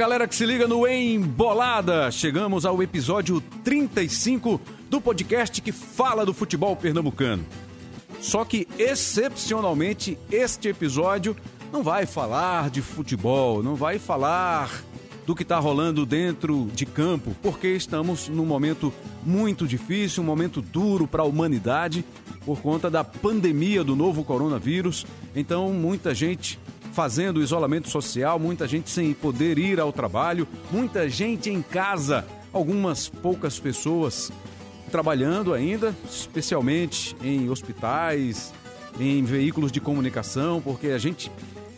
galera que se liga no Embolada. Chegamos ao episódio 35 do podcast que fala do futebol pernambucano. Só que, excepcionalmente, este episódio não vai falar de futebol, não vai falar do que está rolando dentro de campo, porque estamos num momento muito difícil, um momento duro para a humanidade por conta da pandemia do novo coronavírus. Então, muita gente fazendo isolamento social, muita gente sem poder ir ao trabalho, muita gente em casa, algumas poucas pessoas trabalhando ainda, especialmente em hospitais, em veículos de comunicação, porque a gente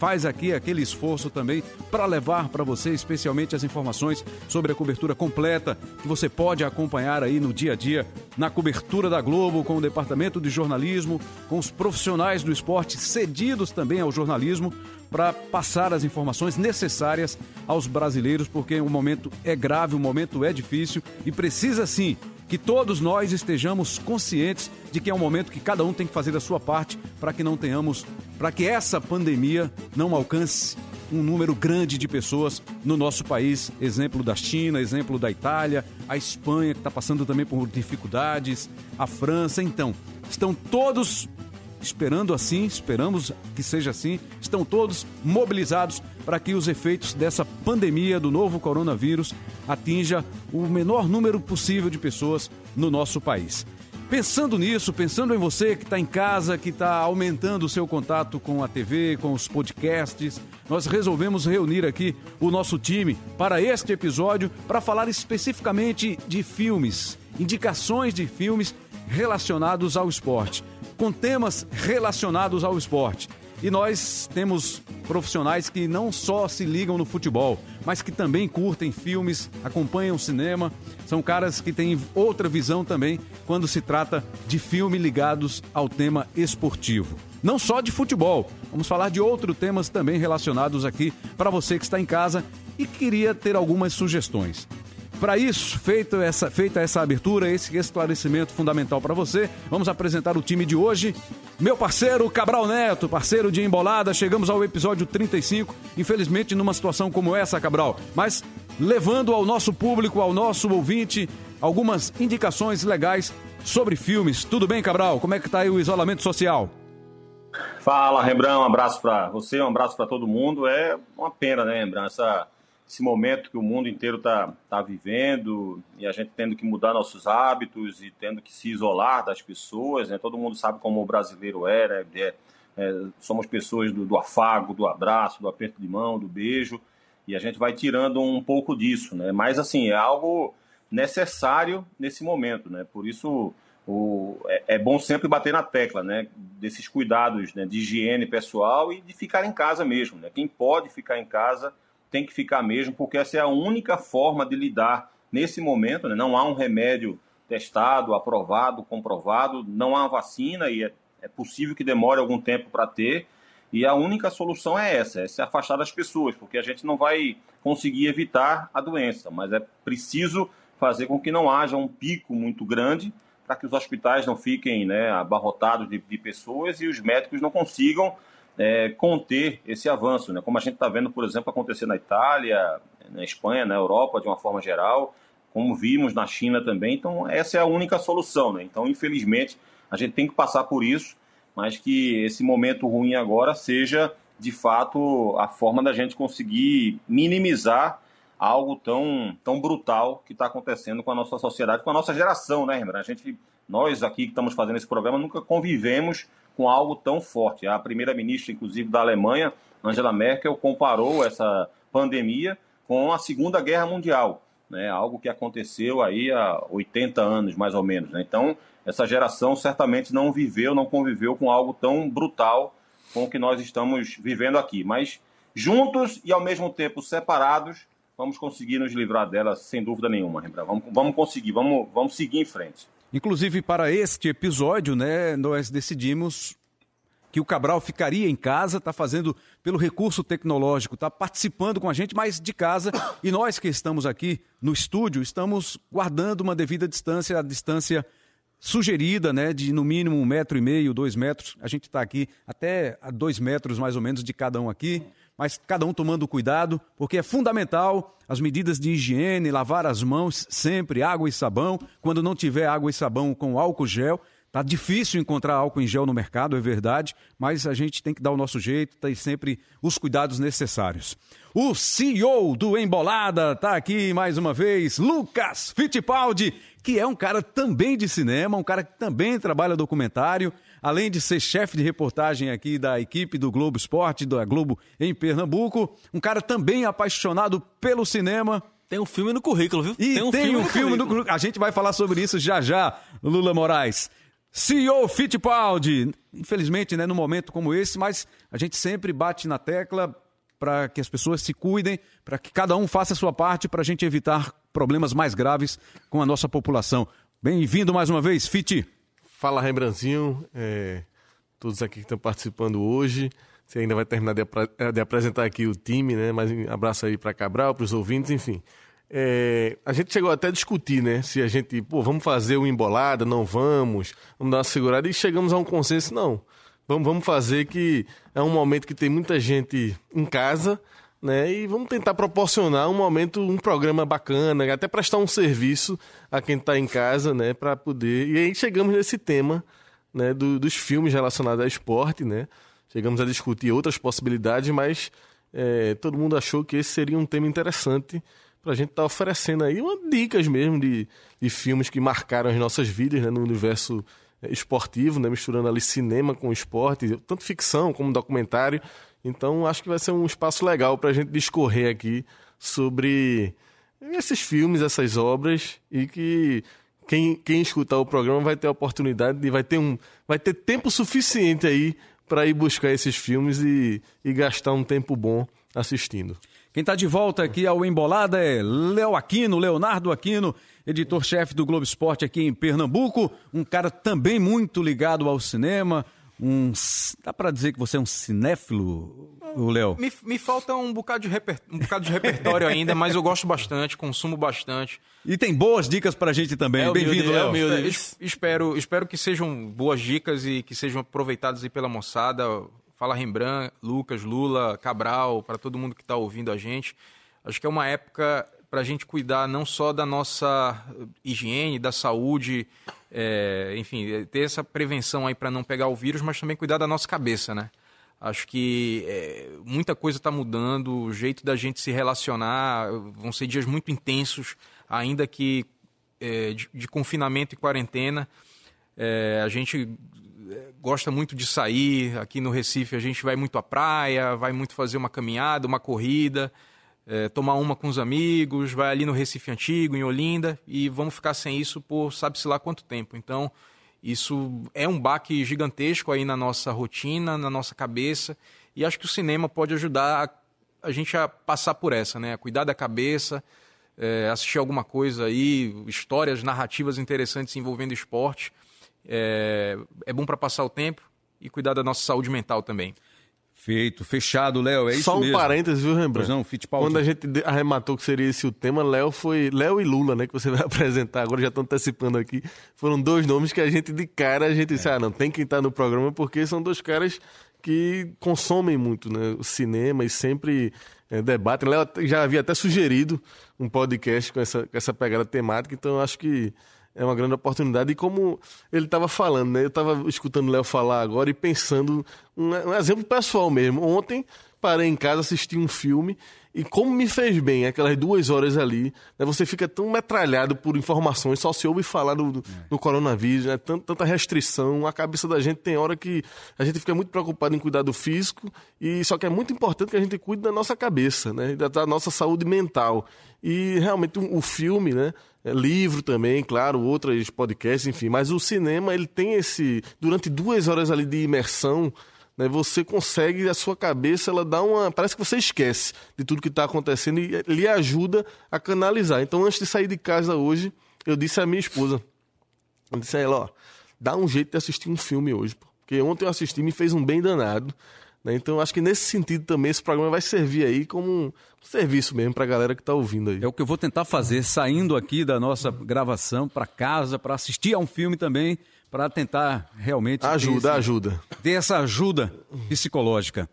faz aqui aquele esforço também para levar para você, especialmente as informações sobre a cobertura completa que você pode acompanhar aí no dia a dia na cobertura da Globo com o departamento de jornalismo, com os profissionais do esporte cedidos também ao jornalismo para passar as informações necessárias aos brasileiros, porque o momento é grave, o momento é difícil e precisa sim que todos nós estejamos conscientes de que é um momento que cada um tem que fazer a sua parte para que não tenhamos, para que essa pandemia não alcance um número grande de pessoas no nosso país. Exemplo da China, exemplo da Itália, a Espanha, que está passando também por dificuldades, a França. Então, estão todos esperando assim, esperamos que seja assim, estão todos mobilizados para que os efeitos dessa pandemia do novo coronavírus atinja o menor número possível de pessoas no nosso país. Pensando nisso, pensando em você que está em casa, que está aumentando o seu contato com a TV, com os podcasts, nós resolvemos reunir aqui o nosso time para este episódio para falar especificamente de filmes, indicações de filmes relacionados ao esporte com temas relacionados ao esporte. E nós temos profissionais que não só se ligam no futebol, mas que também curtem filmes, acompanham cinema. São caras que têm outra visão também quando se trata de filme ligados ao tema esportivo. Não só de futebol, vamos falar de outros temas também relacionados aqui para você que está em casa e queria ter algumas sugestões. Para isso, feito essa, feita essa abertura, esse esclarecimento fundamental para você, vamos apresentar o time de hoje. Meu parceiro Cabral Neto, parceiro de Embolada, chegamos ao episódio 35, infelizmente numa situação como essa, Cabral, mas levando ao nosso público, ao nosso ouvinte, algumas indicações legais sobre filmes. Tudo bem, Cabral? Como é que está aí o isolamento social? Fala, Rembrandt, um abraço para você, um abraço para todo mundo. É uma pena, né, Rembrandt, essa esse momento que o mundo inteiro está tá vivendo e a gente tendo que mudar nossos hábitos e tendo que se isolar das pessoas. Né? Todo mundo sabe como o brasileiro é, né? é, é somos pessoas do, do, afago, do abraço, do aperto de mão, do beijo e a gente vai tirando um pouco disso. Né? Mas, assim, é algo necessário nesse momento. Né? Por isso, o, é, é, bom sempre bater na tecla né? desses cuidados né? de higiene pessoal e de ficar em casa mesmo. Né? Quem pode ficar em casa tem que ficar mesmo, porque essa é a única forma de lidar nesse momento. Né? Não há um remédio testado, aprovado, comprovado, não há vacina e é, é possível que demore algum tempo para ter. E a única solução é essa, é se afastar das pessoas, porque a gente não vai conseguir evitar a doença, mas é preciso fazer com que não haja um pico muito grande para que os hospitais não fiquem né, abarrotados de, de pessoas e os médicos não consigam é, conter esse avanço, né? como a gente está vendo, por exemplo, acontecer na Itália, na Espanha, na Europa, de uma forma geral, como vimos na China também. Então, essa é a única solução. Né? Então, infelizmente, a gente tem que passar por isso, mas que esse momento ruim agora seja, de fato, a forma da gente conseguir minimizar algo tão, tão brutal que está acontecendo com a nossa sociedade, com a nossa geração, né, Rembrandt? A gente, nós aqui que estamos fazendo esse programa, nunca convivemos com algo tão forte. A primeira-ministra, inclusive, da Alemanha, Angela Merkel, comparou essa pandemia com a Segunda Guerra Mundial, né? algo que aconteceu aí há 80 anos, mais ou menos. Né? Então, essa geração certamente não viveu, não conviveu com algo tão brutal com o que nós estamos vivendo aqui. Mas juntos e ao mesmo tempo separados, vamos conseguir nos livrar dela, sem dúvida nenhuma, Vamos, vamos conseguir, vamos, vamos seguir em frente. Inclusive, para este episódio, né, nós decidimos que o Cabral ficaria em casa, está fazendo pelo recurso tecnológico, está participando com a gente, mas de casa. E nós que estamos aqui no estúdio, estamos guardando uma devida distância, a distância sugerida, né, de no mínimo um metro e meio, dois metros. A gente está aqui até a dois metros mais ou menos de cada um aqui, mas cada um tomando cuidado, porque é fundamental as medidas de higiene, lavar as mãos sempre, água e sabão. Quando não tiver água e sabão com álcool gel, Tá difícil encontrar álcool em gel no mercado, é verdade, mas a gente tem que dar o nosso jeito, ter sempre os cuidados necessários. O CEO do Embolada tá aqui mais uma vez, Lucas Fittipaldi, que é um cara também de cinema, um cara que também trabalha documentário, além de ser chefe de reportagem aqui da equipe do Globo Esporte, da Globo em Pernambuco, um cara também apaixonado pelo cinema, tem um filme no currículo, viu? E tem um, tem filme, um no filme, no currículo. A gente vai falar sobre isso já já, Lula Moraes. CEO Fittipaldi. Infelizmente, né, num momento como esse, mas a gente sempre bate na tecla para que as pessoas se cuidem, para que cada um faça a sua parte para a gente evitar problemas mais graves com a nossa população. Bem-vindo mais uma vez, Fit. Fala, Rembrandtinho. É, todos aqui que estão participando hoje. Você ainda vai terminar de, de apresentar aqui o time, né? Mas um abraço aí para Cabral, para os ouvintes, enfim. É, a gente chegou até a discutir, né? Se a gente, pô, vamos fazer o embolada, não vamos, vamos dar uma segurada e chegamos a um consenso, não. Vamos, vamos fazer que é um momento que tem muita gente em casa, né? E vamos tentar proporcionar um momento, um programa bacana, até prestar um serviço a quem está em casa, né? Para poder. E aí chegamos nesse tema, né? Do, dos filmes relacionados ao esporte, né? Chegamos a discutir outras possibilidades, mas é, todo mundo achou que esse seria um tema interessante para a gente estar tá oferecendo aí uma dicas mesmo de, de filmes que marcaram as nossas vidas né, no universo é, esportivo, né, misturando ali cinema com esporte, tanto ficção como documentário. Então acho que vai ser um espaço legal para a gente discorrer aqui sobre esses filmes, essas obras e que quem, quem escutar o programa vai ter a oportunidade de vai ter um vai ter tempo suficiente aí para ir buscar esses filmes e, e gastar um tempo bom assistindo. Quem está de volta aqui ao Embolada é Léo Aquino, Leonardo Aquino, editor-chefe do Globo Esporte aqui em Pernambuco, um cara também muito ligado ao cinema, um. Dá para dizer que você é um cinéfilo, o Léo? Me, me, falta um bocado, de reper, um bocado de repertório ainda, mas eu gosto bastante, consumo bastante. E tem boas dicas para a gente também. É, Bem-vindo, Léo. É, espero, espero que sejam boas dicas e que sejam aproveitadas aí pela moçada. Fala Rembrandt, Lucas, Lula, Cabral, para todo mundo que está ouvindo a gente. Acho que é uma época para a gente cuidar não só da nossa higiene, da saúde, é, enfim, ter essa prevenção aí para não pegar o vírus, mas também cuidar da nossa cabeça, né? Acho que é, muita coisa está mudando, o jeito da gente se relacionar, vão ser dias muito intensos, ainda que é, de, de, confinamento e quarentena. É, a gente gosta muito de sair. Aqui no Recife a gente vai muito à praia, vai muito fazer uma caminhada, uma corrida, é, tomar uma com os amigos, vai ali no Recife Antigo, em Olinda, e vamos ficar sem isso por sabe-se lá quanto tempo. Então, isso é um baque gigantesco aí na nossa rotina, na nossa cabeça, e acho que o cinema pode ajudar a, a gente a passar por essa, né? A cuidar da cabeça, é, assistir alguma coisa aí, histórias narrativas interessantes envolvendo esporte é, é bom para passar o tempo e cuidar da nossa saúde mental também. Feito, fechado, Léo, é isso Só um mesmo. parênteses, viu, Rembrandt? não, Quando a gente arrematou que seria esse o tema, Léo foi Léo e Lula, né, que você vai apresentar, agora já estão antecipando aqui. Foram dois nomes que a gente de cara, a gente é. disse, ah, não, tem que estar no programa porque são dois caras que consomem muito, né, o cinema e sempre é, debatem. Léo já havia até sugerido um podcast com essa, com essa pegada temática, então acho que é uma grande oportunidade. E como ele estava falando, né? Eu estava escutando o Léo falar agora e pensando, um, um, exemplo pessoal mesmo. Ontem parei em casa, assisti um filme e como me fez bem aquelas duas horas ali, né? Você fica tão metralhado por informações, só se ouve falar do, do, é. do coronavírus, né? Tanta, tanta restrição, a cabeça da gente tem hora que a gente fica muito preocupado em cuidar do físico e só que é muito importante que a gente cuide da nossa cabeça, né? Da, da nossa saúde mental. E realmente o, o filme, né? É, livro também, claro, outros podcasts, enfim. Mas o cinema, ele tem esse. Durante duas horas ali de imersão, né, você consegue, a sua cabeça, ela dá uma. Parece que você esquece de tudo que está acontecendo e lhe ajuda a canalizar. Então, antes de sair de casa hoje, eu disse à minha esposa: eu disse a ela, ó, dá um jeito de assistir um filme hoje, porque ontem eu assisti e me fez um bem danado. Né? Então, acho que nesse sentido também esse programa vai servir aí como serviço mesmo para a galera que está ouvindo aí. É o que eu vou tentar fazer, saindo aqui da nossa gravação para casa, para assistir a um filme também, para tentar realmente. Ajuda, ter esse, ajuda. Ter essa ajuda psicológica.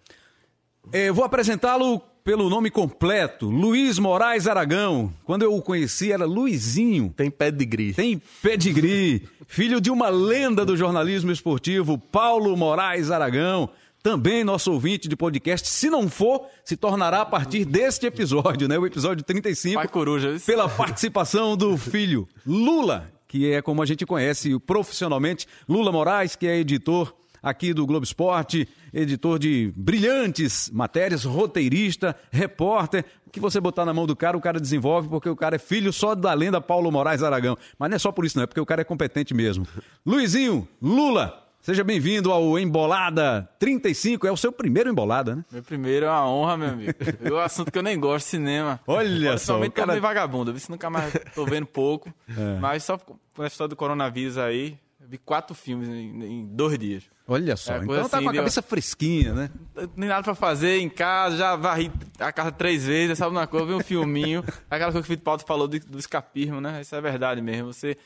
Eu vou apresentá-lo pelo nome completo, Luiz Moraes Aragão. Quando eu o conheci era Luizinho. Tem pedigree. Tem pedigree. Filho de uma lenda do jornalismo esportivo, Paulo Moraes Aragão. Também nosso ouvinte de podcast, se não for, se tornará a partir deste episódio, né? O episódio 35. Pai Coruja. Pela participação do filho Lula, que é como a gente conhece profissionalmente, Lula Moraes, que é editor aqui do Globo Esporte, editor de brilhantes matérias, roteirista, repórter. O que você botar na mão do cara, o cara desenvolve, porque o cara é filho só da lenda Paulo Moraes Aragão. Mas não é só por isso, não, é porque o cara é competente mesmo. Luizinho, Lula, Seja bem-vindo ao Embolada 35. É o seu primeiro Embolada, né? Meu primeiro é uma honra, meu amigo. É um assunto que eu nem gosto, cinema. Olha só. Somente cara... meio vagabundo. Eu vi se nunca mais tô vendo pouco. É. Mas só com a história do coronavírus aí, vi quatro filmes em, em dois dias. Olha só, é, então tá assim, tá com a cabeça fresquinha, né? Nem nada pra fazer em casa, já varri a casa três vezes, sabe uma coisa, vi um filminho. aquela coisa que o Felipe Paulo falou do, do escapismo, né? Isso é verdade mesmo. Você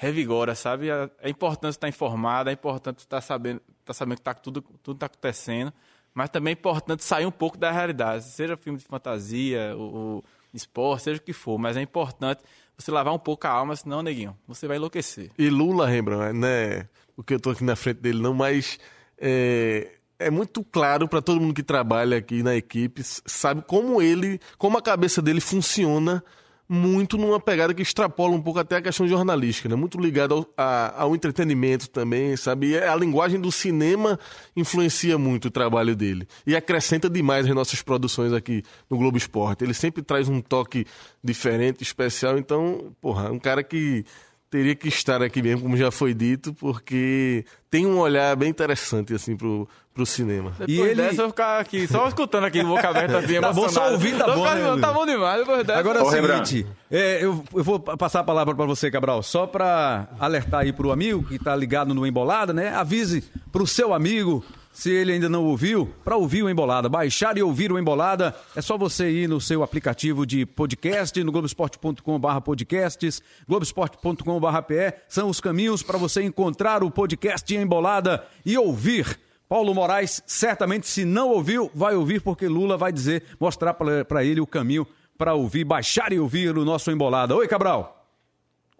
revigora, sabe? É importante estar informado, é importante estar sabendo, estar sabendo que tá tudo tudo está acontecendo, mas também é importante sair um pouco da realidade, seja filme de fantasia, o, o esporte, seja o que for, mas é importante você lavar um pouco a alma, senão, neguinho, você vai enlouquecer. E Lula, Rembrandt, né? Porque eu estou aqui na frente dele, não, mas é, é muito claro para todo mundo que trabalha aqui na equipe, sabe como ele, como a cabeça dele funciona muito numa pegada que extrapola um pouco até a questão jornalística, né? Muito ligado ao, a, ao entretenimento também, sabe? E a linguagem do cinema influencia muito o trabalho dele. E acrescenta demais as nossas produções aqui no Globo Esporte. Ele sempre traz um toque diferente, especial. Então, porra, um cara que teria que estar aqui mesmo, como já foi dito, porque tem um olhar bem interessante, assim, pro, pro cinema. Depois e ele... dessa, eu vou ficar aqui, só escutando aqui no boca aberta, assim, Tá bom, só ouvir, tá bom, né, Tá bom demais, depois dessa. Agora é o seguinte, é, eu, eu vou passar a palavra para você, Cabral, só para alertar aí pro amigo que tá ligado no Embolada, né? Avise pro seu amigo se ele ainda não ouviu, para ouvir o Embolada, baixar e ouvir o Embolada, é só você ir no seu aplicativo de podcast, no globesport.com.br podcasts, globesport.com.br são os caminhos para você encontrar o podcast Embolada e ouvir. Paulo Moraes, certamente, se não ouviu, vai ouvir, porque Lula vai dizer, mostrar para ele o caminho para ouvir, baixar e ouvir o nosso Embolada. Oi, Cabral.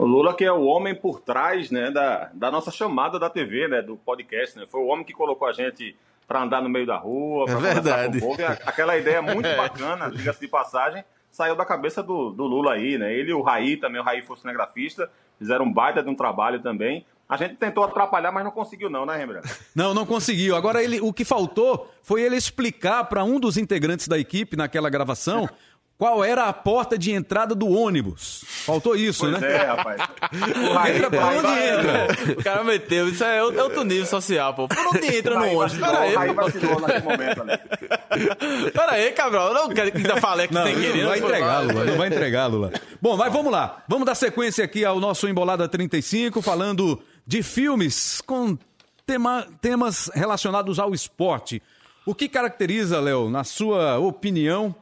O Lula que é o homem por trás né, da, da nossa chamada da TV, né, do podcast. Né? Foi o homem que colocou a gente para andar no meio da rua, é verdade. com o povo. aquela ideia muito é. bacana, diga-se de passagem, saiu da cabeça do, do Lula aí. Né? Ele e o Raí também, o Raí foi cinegrafista, fizeram um baita de um trabalho também. A gente tentou atrapalhar, mas não conseguiu não, né, Rembrandt? Não, não conseguiu. Agora, ele, o que faltou foi ele explicar para um dos integrantes da equipe naquela gravação qual era a porta de entrada do ônibus. Faltou isso, pois né? É, rapaz. entra por onde entra? O cara meteu, isso é outro nível social, pô. Por onde entra no ônibus? Pera aí. Vacilou naquele momento ali. Aí, Cabral. Não quero que ainda fale que não, sem querer. Não vai entregá-lo, não vai entregá-lo lá. Bom, mas vamos lá. Vamos dar sequência aqui ao nosso Embolada 35, falando de filmes com tema, temas relacionados ao esporte. O que caracteriza, Léo, na sua opinião,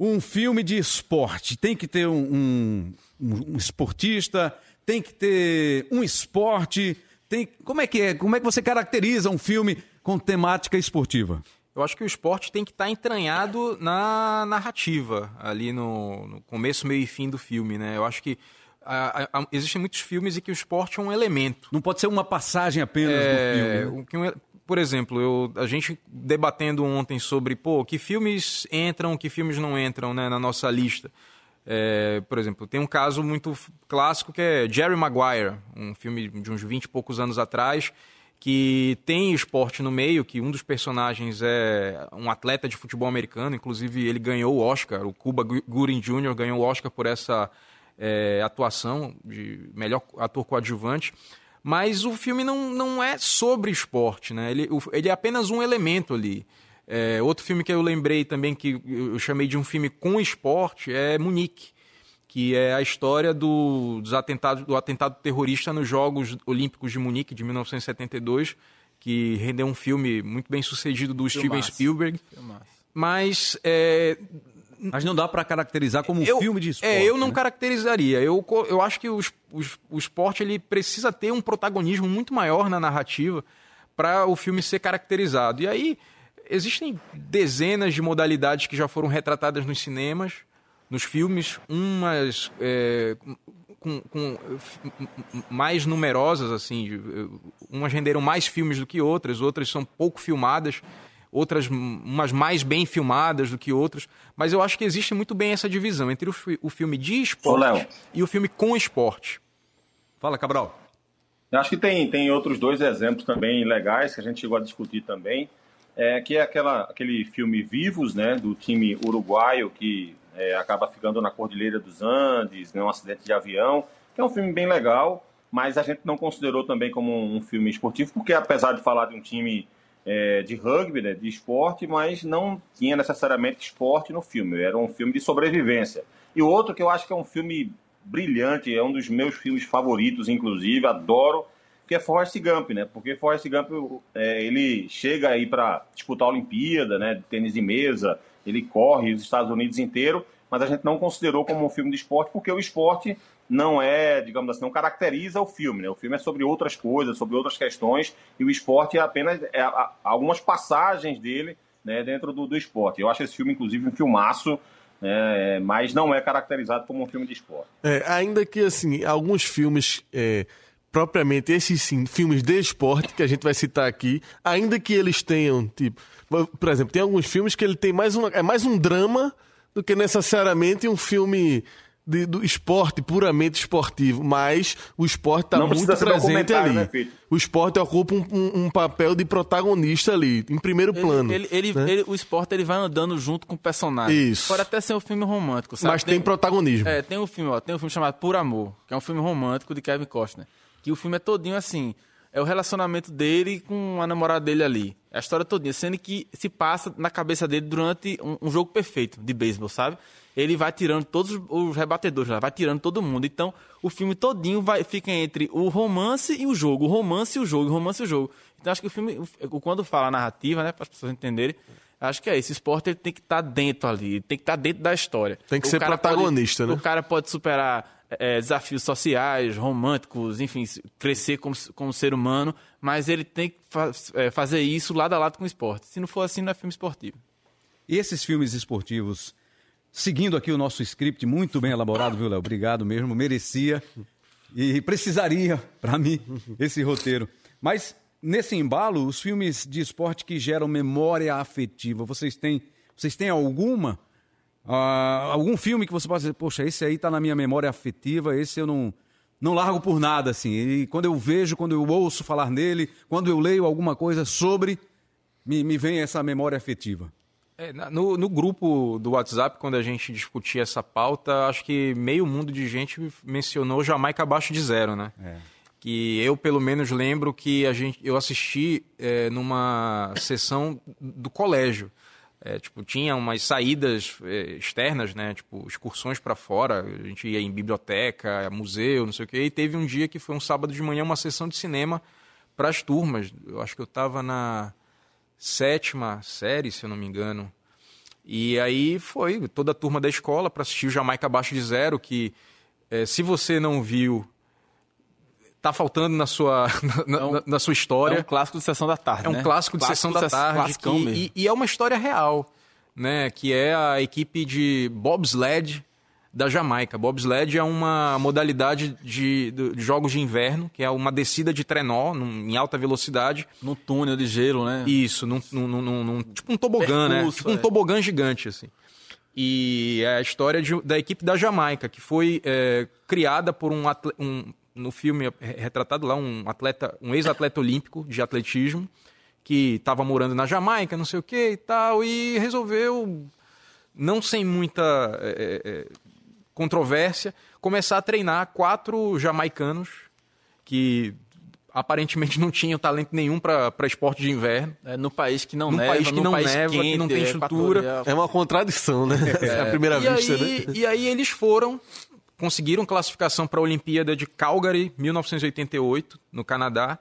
um filme de esporte tem que ter um, um, um, esportista, tem que ter um esporte. Tem, como é que é? Como é que você caracteriza um filme com temática esportiva? Eu acho que o esporte tem que estar entranhado na narrativa, ali no, no começo, meio e fim do filme, né? Eu acho que a, a, existem muitos filmes em que o esporte é um elemento. Não pode ser uma passagem apenas é, do filme. Né? Por exemplo, eu, a gente debatendo ontem sobre, pô, que filmes entram, que filmes não entram né, na nossa lista. É, por exemplo, tem um caso muito clássico que é Jerry Maguire, um filme de uns 20 e poucos anos atrás, que tem esporte no meio, que um dos personagens é um atleta de futebol americano, inclusive ele ganhou o Oscar, o Cuba Gooding Jr. ganhou o Oscar por essa é, atuação de melhor ator coadjuvante. Mas o filme não, não é sobre esporte, né? Ele, ele é apenas um elemento ali. É, outro filme que eu lembrei também, que eu chamei de um filme com esporte, é Munique, que é a história do, dos atentados, do atentado terrorista nos Jogos Olímpicos de Munique, de 1972, que rendeu um filme muito bem sucedido do Steven Spielberg. Mas é, mas não dá para caracterizar como um eu, filme de esporte. É, eu não né? caracterizaria. Eu, eu acho que os, os, o esporte ele precisa ter um protagonismo muito maior na narrativa para o filme ser caracterizado. E aí existem dezenas de modalidades que já foram retratadas nos cinemas, nos filmes, umas é, com, com, mais numerosas, assim, umas renderam mais filmes do que outras, outras são pouco filmadas, outras umas mais bem filmadas do que outras, mas eu acho que existe muito bem essa divisão entre o, o filme de esporte Ô, e o filme com esporte. Fala, Cabral. Eu acho que tem, tem outros dois exemplos também legais que a gente chegou a discutir também, é, que é aquela, aquele filme Vivos, né, do time uruguaio que é, acaba ficando na Cordilheira dos Andes, né, um acidente de avião, que é um filme bem legal, mas a gente não considerou também como um filme esportivo, porque apesar de falar de um time é, de rugby, né, de esporte, mas não tinha necessariamente esporte no filme, era um filme de sobrevivência. E outro que eu acho que é um filme brilhante, é um dos meus filmes favoritos, inclusive, adoro, que é Forrest Gump, né? Porque Forrest Gump, é, ele chega aí para disputar a Olimpíada, né, de tênis de mesa, ele corre os Estados Unidos inteiro, mas a gente não considerou como um filme de esporte, porque o esporte não é, digamos assim, não caracteriza o filme, né? O filme é sobre outras coisas, sobre outras questões, e o esporte é apenas é, algumas passagens dele né, dentro do, do esporte. Eu acho esse filme, inclusive, um filmaço, é, mas não é caracterizado como um filme de esporte. É, ainda que, assim, alguns filmes, é, propriamente esses sim, filmes de esporte que a gente vai citar aqui, ainda que eles tenham, tipo, por exemplo, tem alguns filmes que ele tem mais uma, é mais um drama do que necessariamente um filme de, do esporte puramente esportivo, mas o esporte está muito presente ali. Né, o esporte ocupa um, um, um, papel de protagonista ali, em primeiro ele, plano. Ele, ele, né? ele, o esporte ele vai andando junto com o personagem. Isso. Pode até ser um filme romântico, sabe? Mas tem, tem protagonismo. É, tem um filme, ó, tem um filme chamado Por Amor, que é um filme romântico de Kevin Costner, que o filme é todinho assim, é o relacionamento dele com a namorada dele ali. É a história todinha, sendo que se passa na cabeça dele durante um, um jogo perfeito de beisebol, sabe? Ele vai tirando todos os rebatedores, vai tirando todo mundo. Então, o filme todinho vai, fica entre o romance e o jogo, o romance e o jogo, o romance e o jogo. Então, acho que o filme, quando fala a narrativa, né, para as pessoas entenderem, acho que é isso. O esporte ele tem que estar tá dentro ali, tem que estar tá dentro da história. Tem que o ser protagonista, pode, né? O cara pode superar é, desafios sociais, românticos, enfim, crescer como, como ser humano, mas ele tem que fa é, fazer isso lado a lado com o esporte. Se não for assim, não é filme esportivo. E esses filmes esportivos Seguindo aqui o nosso script, muito bem elaborado, viu, Léo? Obrigado mesmo, merecia e precisaria, para mim, esse roteiro. Mas, nesse embalo, os filmes de esporte que geram memória afetiva, vocês têm, vocês têm alguma? Uh, algum filme que você pode dizer, poxa, esse aí está na minha memória afetiva, esse eu não, não largo por nada, assim. E quando eu vejo, quando eu ouço falar nele, quando eu leio alguma coisa sobre, me, me vem essa memória afetiva. É, no, no, grupo do WhatsApp, quando a gente discutia essa pauta, acho que meio mundo de gente mencionou Jamaica abaixo de zero, né? É. Que eu, pelo menos, lembro que a gente, eu assisti é, numa sessão do colégio. É, tipo, tinha umas saídas é, externas, né? Tipo, excursões para fora. A gente ia em biblioteca, museu, não sei o quê. E teve um dia que foi um sábado de manhã, uma sessão de cinema para as turmas. Eu acho que eu estava na sétima série, se eu não me engano. E aí foi toda a turma da escola para assistir o Jamaica Abaixo de Zero, que é, se você não viu, tá faltando na sua, na, é um, na, sua história. É um clássico de sessão da tarde. É um né? clássico de clássico sessão da tarde. Que, e, e, é uma história real, né? Que é a equipe de bobsled da Jamaica. Bobsled é uma modalidade de, de, jogos de inverno, que é uma descida de trenó num, em alta velocidade. Num túnel de gelo, né? Isso, num, num, num tipo um tobogã, né? Percurso, né? Tipo é. um tobogã gigante, assim. E é a história de, da equipe da Jamaica, que foi é, criada por um, atleta, um, no filme retratado lá, um atleta, um ex-atleta olímpico de atletismo, que estava morando na Jamaica, não sei o que e tal, e resolveu, não sem muita é, é, controvérsia, começar a treinar quatro jamaicanos que aparentemente não tinham talento nenhum para esporte de inverno. É, no país que não num neva, país que não país neva, quente, que não tem estrutura. É uma contradição, né? É. a primeira e vista, aí, né? E aí eles foram, conseguiram classificação para a Olimpíada de Calgary, 1988, no Canadá.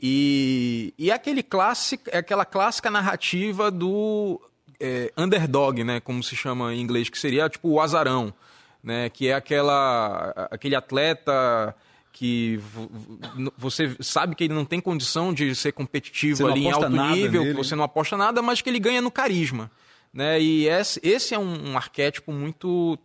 E, e é aquele clássico, é aquela clássica narrativa do é, underdog, né? Como se chama em inglês, que seria tipo o azarão né, que é aquela, aquele atleta que você sabe que ele não tem condição de ser competitivo ali em alto nível, que você não aposta nada, mas que ele ganha no carisma. Né? E esse é um, arquétipo muito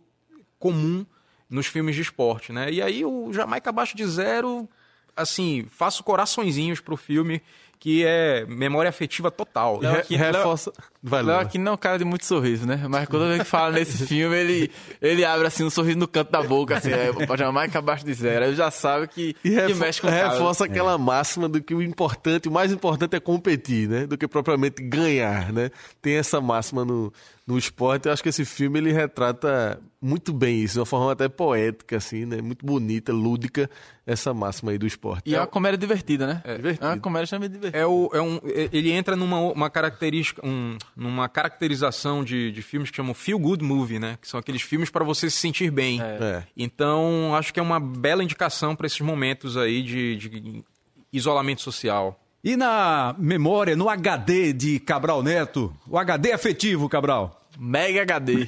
comum nos filmes de esporte. Né? E aí o Jamaica abaixo de zero, assim, faço coraçõezinhos pro filme que é memória afetiva total. Léo aqui, reforça... Léo, Léo aqui não é um cara de muito sorriso, né? Mas quando ele fala nesse filme, ele, ele abre assim um sorriso no canto da boca, assim, é, Jamaica abaixo de zero. Ele já sabe que, e que mexe com o Reforça cara. aquela é. máxima do que o importante, o mais importante é competir, né? Do que propriamente ganhar, né? Tem essa máxima no, no esporte. Eu acho que esse filme ele retrata muito bem isso, de uma forma até poética, assim, né? Muito bonita, lúdica, essa máxima aí do esporte. E é, é uma comédia divertida, né? É, divertida. é uma comédia também divertida. É, o, é um, ele entra numa uma característica, um, numa caracterização de, de filmes que chamam feel good movie, né? Que são aqueles filmes para você se sentir bem. É. é. Então, acho que é uma bela indicação para esses momentos aí de, de isolamento social. E na memória, no HD de Cabral Neto, o HD afetivo, Cabral? Mega HD.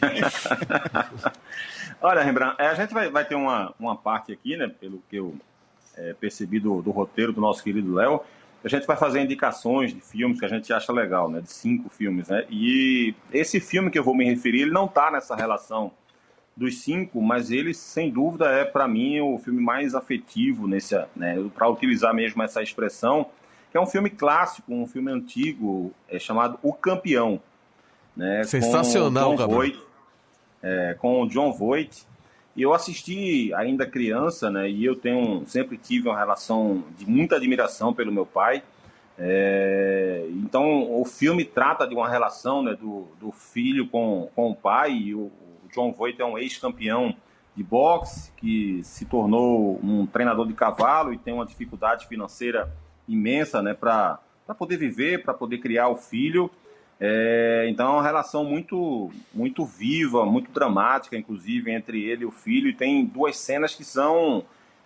Olha, Rembrandt, é, a gente vai, vai ter uma, uma parte aqui, né, pelo que eu é, percebi do, do roteiro do nosso querido Léo, a gente vai fazer indicações de filmes que a gente acha legal, né, de cinco filmes, né, e esse filme que eu vou me referir, ele não está nessa relação dos cinco, mas ele, sem dúvida, é, para mim, o filme mais afetivo, nesse, né, para utilizar mesmo essa expressão, é um filme clássico, um filme antigo, é chamado O Campeão. Né, Sensacional, com Voight, é, com o John Voight. E eu assisti ainda criança, né, e eu tenho sempre tive uma relação de muita admiração pelo meu pai. É, então, o filme trata de uma relação né, do, do filho com, com o pai. E o, o John Voight é um ex-campeão de boxe que se tornou um treinador de cavalo e tem uma dificuldade financeira imensa né, para poder viver, para poder criar o filho. É, então é uma relação muito, muito viva, muito dramática, inclusive, entre ele e o filho. E tem duas cenas que são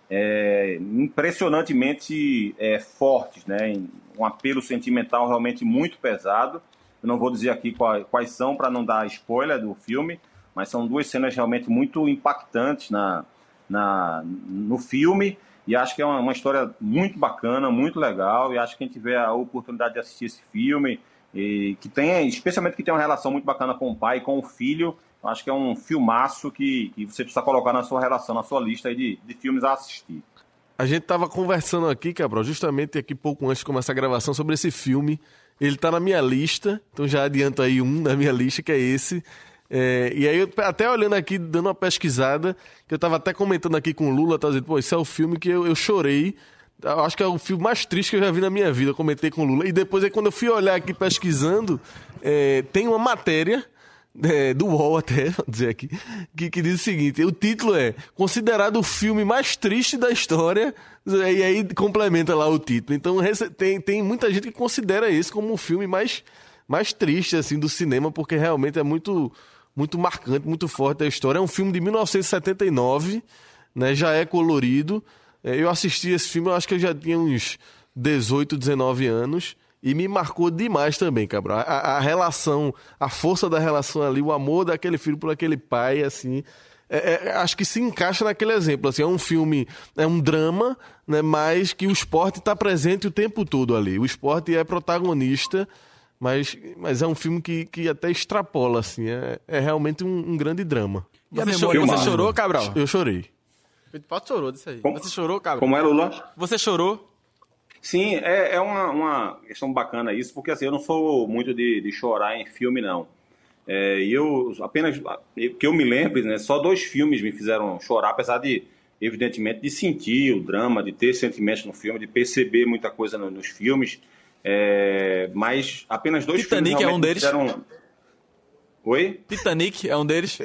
é, impressionantemente é, fortes, né? um apelo sentimental realmente muito pesado. Eu não vou dizer aqui quais, quais são para não dar spoiler do filme, mas são duas cenas realmente muito impactantes na, na, no filme. E acho que é uma, uma, história muito bacana, muito legal. E acho que quem tiver a oportunidade de assistir esse filme, e que tem, especialmente que tem uma relação muito bacana com o pai e com o filho, acho que é um filmaço que, que você precisa colocar na sua relação, na sua lista de, de filmes a assistir. A gente estava conversando aqui, Cabral, justamente aqui pouco antes de começar a gravação, sobre esse filme. Ele está na minha lista, então já adianto aí um na minha lista, que é esse. É, e aí, até olhando aqui, dando uma pesquisada, que eu tava até comentando aqui com o Lula, tá dizendo, pô, esse é o filme que eu, eu chorei. Eu acho que é o filme mais triste que eu já vi na minha vida. Eu comentei com o Lula. E depois, aí, quando eu fui olhar aqui pesquisando, é, tem uma matéria é, do UOL até, vou dizer aqui, que, que diz o seguinte: o título é considerado o filme mais triste da história, e aí complementa lá o título. Então tem, tem muita gente que considera esse como o filme mais, mais triste assim do cinema, porque realmente é muito muito marcante, muito forte a história. É um filme de 1979, né? Já é colorido. É, eu assisti esse filme, eu acho que eu já tinha uns 18, 19 anos. E me marcou demais também, Cabral. A, a relação, a força da relação ali, o amor daquele filho por aquele pai, assim. É, é, acho que se encaixa naquele exemplo. Assim, é um filme, é um drama, né, mas que o esporte está presente o tempo todo ali. O esporte é protagonista mas, mas é um filme que, que até extrapola, assim. É, é realmente um, um grande drama. Você, chorou, você chorou, Cabral? Eu chorei. Pode chorou disso aí. Como, você chorou, Cabral? Como é, Lula? Você chorou? Sim, é, é uma, uma questão bacana isso, porque assim, eu não sou muito de, de chorar em filme, não. É, e eu apenas que eu me lembre, né, só dois filmes me fizeram chorar, apesar de, evidentemente, de sentir o drama, de ter sentimentos no filme, de perceber muita coisa no, nos filmes. É, mas apenas dois Titanic filmes é um deles? Fizeram... Oi? Titanic é um deles?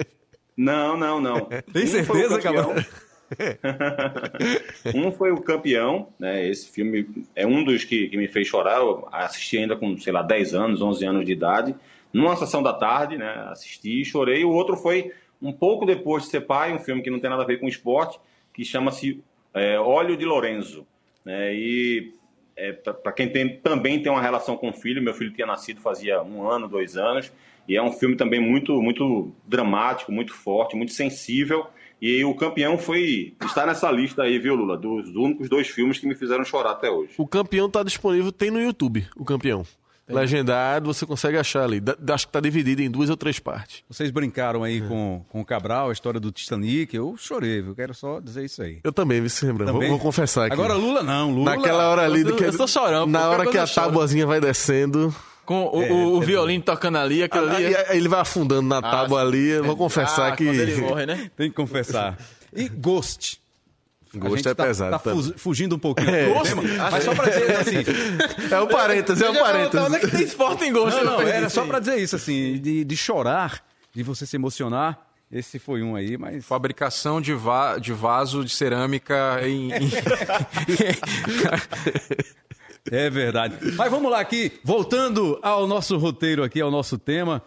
Não, não, não. Tem um certeza, Cabral? um foi o campeão, né? Esse filme é um dos que, que, me fez chorar. Eu assisti ainda com, sei lá, 10 anos, 11 anos de idade, numa sessão da tarde, né? Assisti e chorei. O outro foi um pouco depois de ser pai, um filme que não tem nada a ver com esporte, que chama-se é, Óleo de Lorenzo. Né? E é, para quem tem, também tem uma relação com o filho, meu filho tinha nascido fazia um ano, dois anos, e é um filme também muito, muito dramático, muito forte, muito sensível. E o campeão foi. está nessa lista aí, viu, Lula? Dos únicos dois filmes que me fizeram chorar até hoje. O campeão está disponível, tem no YouTube, o campeão. Legendado, você consegue achar ali. Acho que está dividido em duas ou três partes. Vocês brincaram aí é. com, com o Cabral, a história do Titanic. Eu chorei, eu quero só dizer isso aí. Eu também, me lembrando. Vou, vou, confessar aqui. Agora Lula não, Lula. Naquela hora ali. Eu, que, eu estou chorando. Na hora que a tábuazinha vai descendo. Com o, é, o, o é violino tocando ali, aquilo ali. Aí ele vai afundando na ah, tábua ali. Eu vou confessar ah, que. Ele morre, né? Tem que confessar. E Ghost. Ghost é tá, pesado. Tá fugindo um pouquinho é. do tema, mas só pra dizer assim. É um parênteses, é um parênteses. Onde é que tem esporte em Ghost? Não, não, era só pra dizer isso, assim, de, de chorar, de você se emocionar. Esse foi um aí, mas. Fabricação de, va de vaso de cerâmica em. em... é verdade. Mas vamos lá aqui, voltando ao nosso roteiro aqui, ao nosso tema.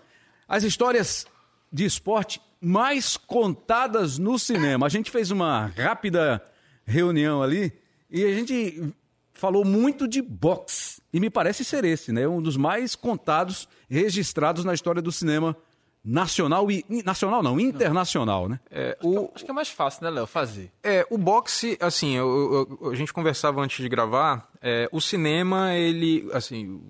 As histórias de esporte mais contadas no cinema. A gente fez uma rápida reunião ali e a gente falou muito de boxe. E me parece ser esse, né? Um dos mais contados, registrados na história do cinema nacional e nacional não, internacional, né? É, o, acho que é mais fácil, né, Léo, fazer. É, o boxe, assim, eu, eu, a gente conversava antes de gravar, é, o cinema, ele, assim,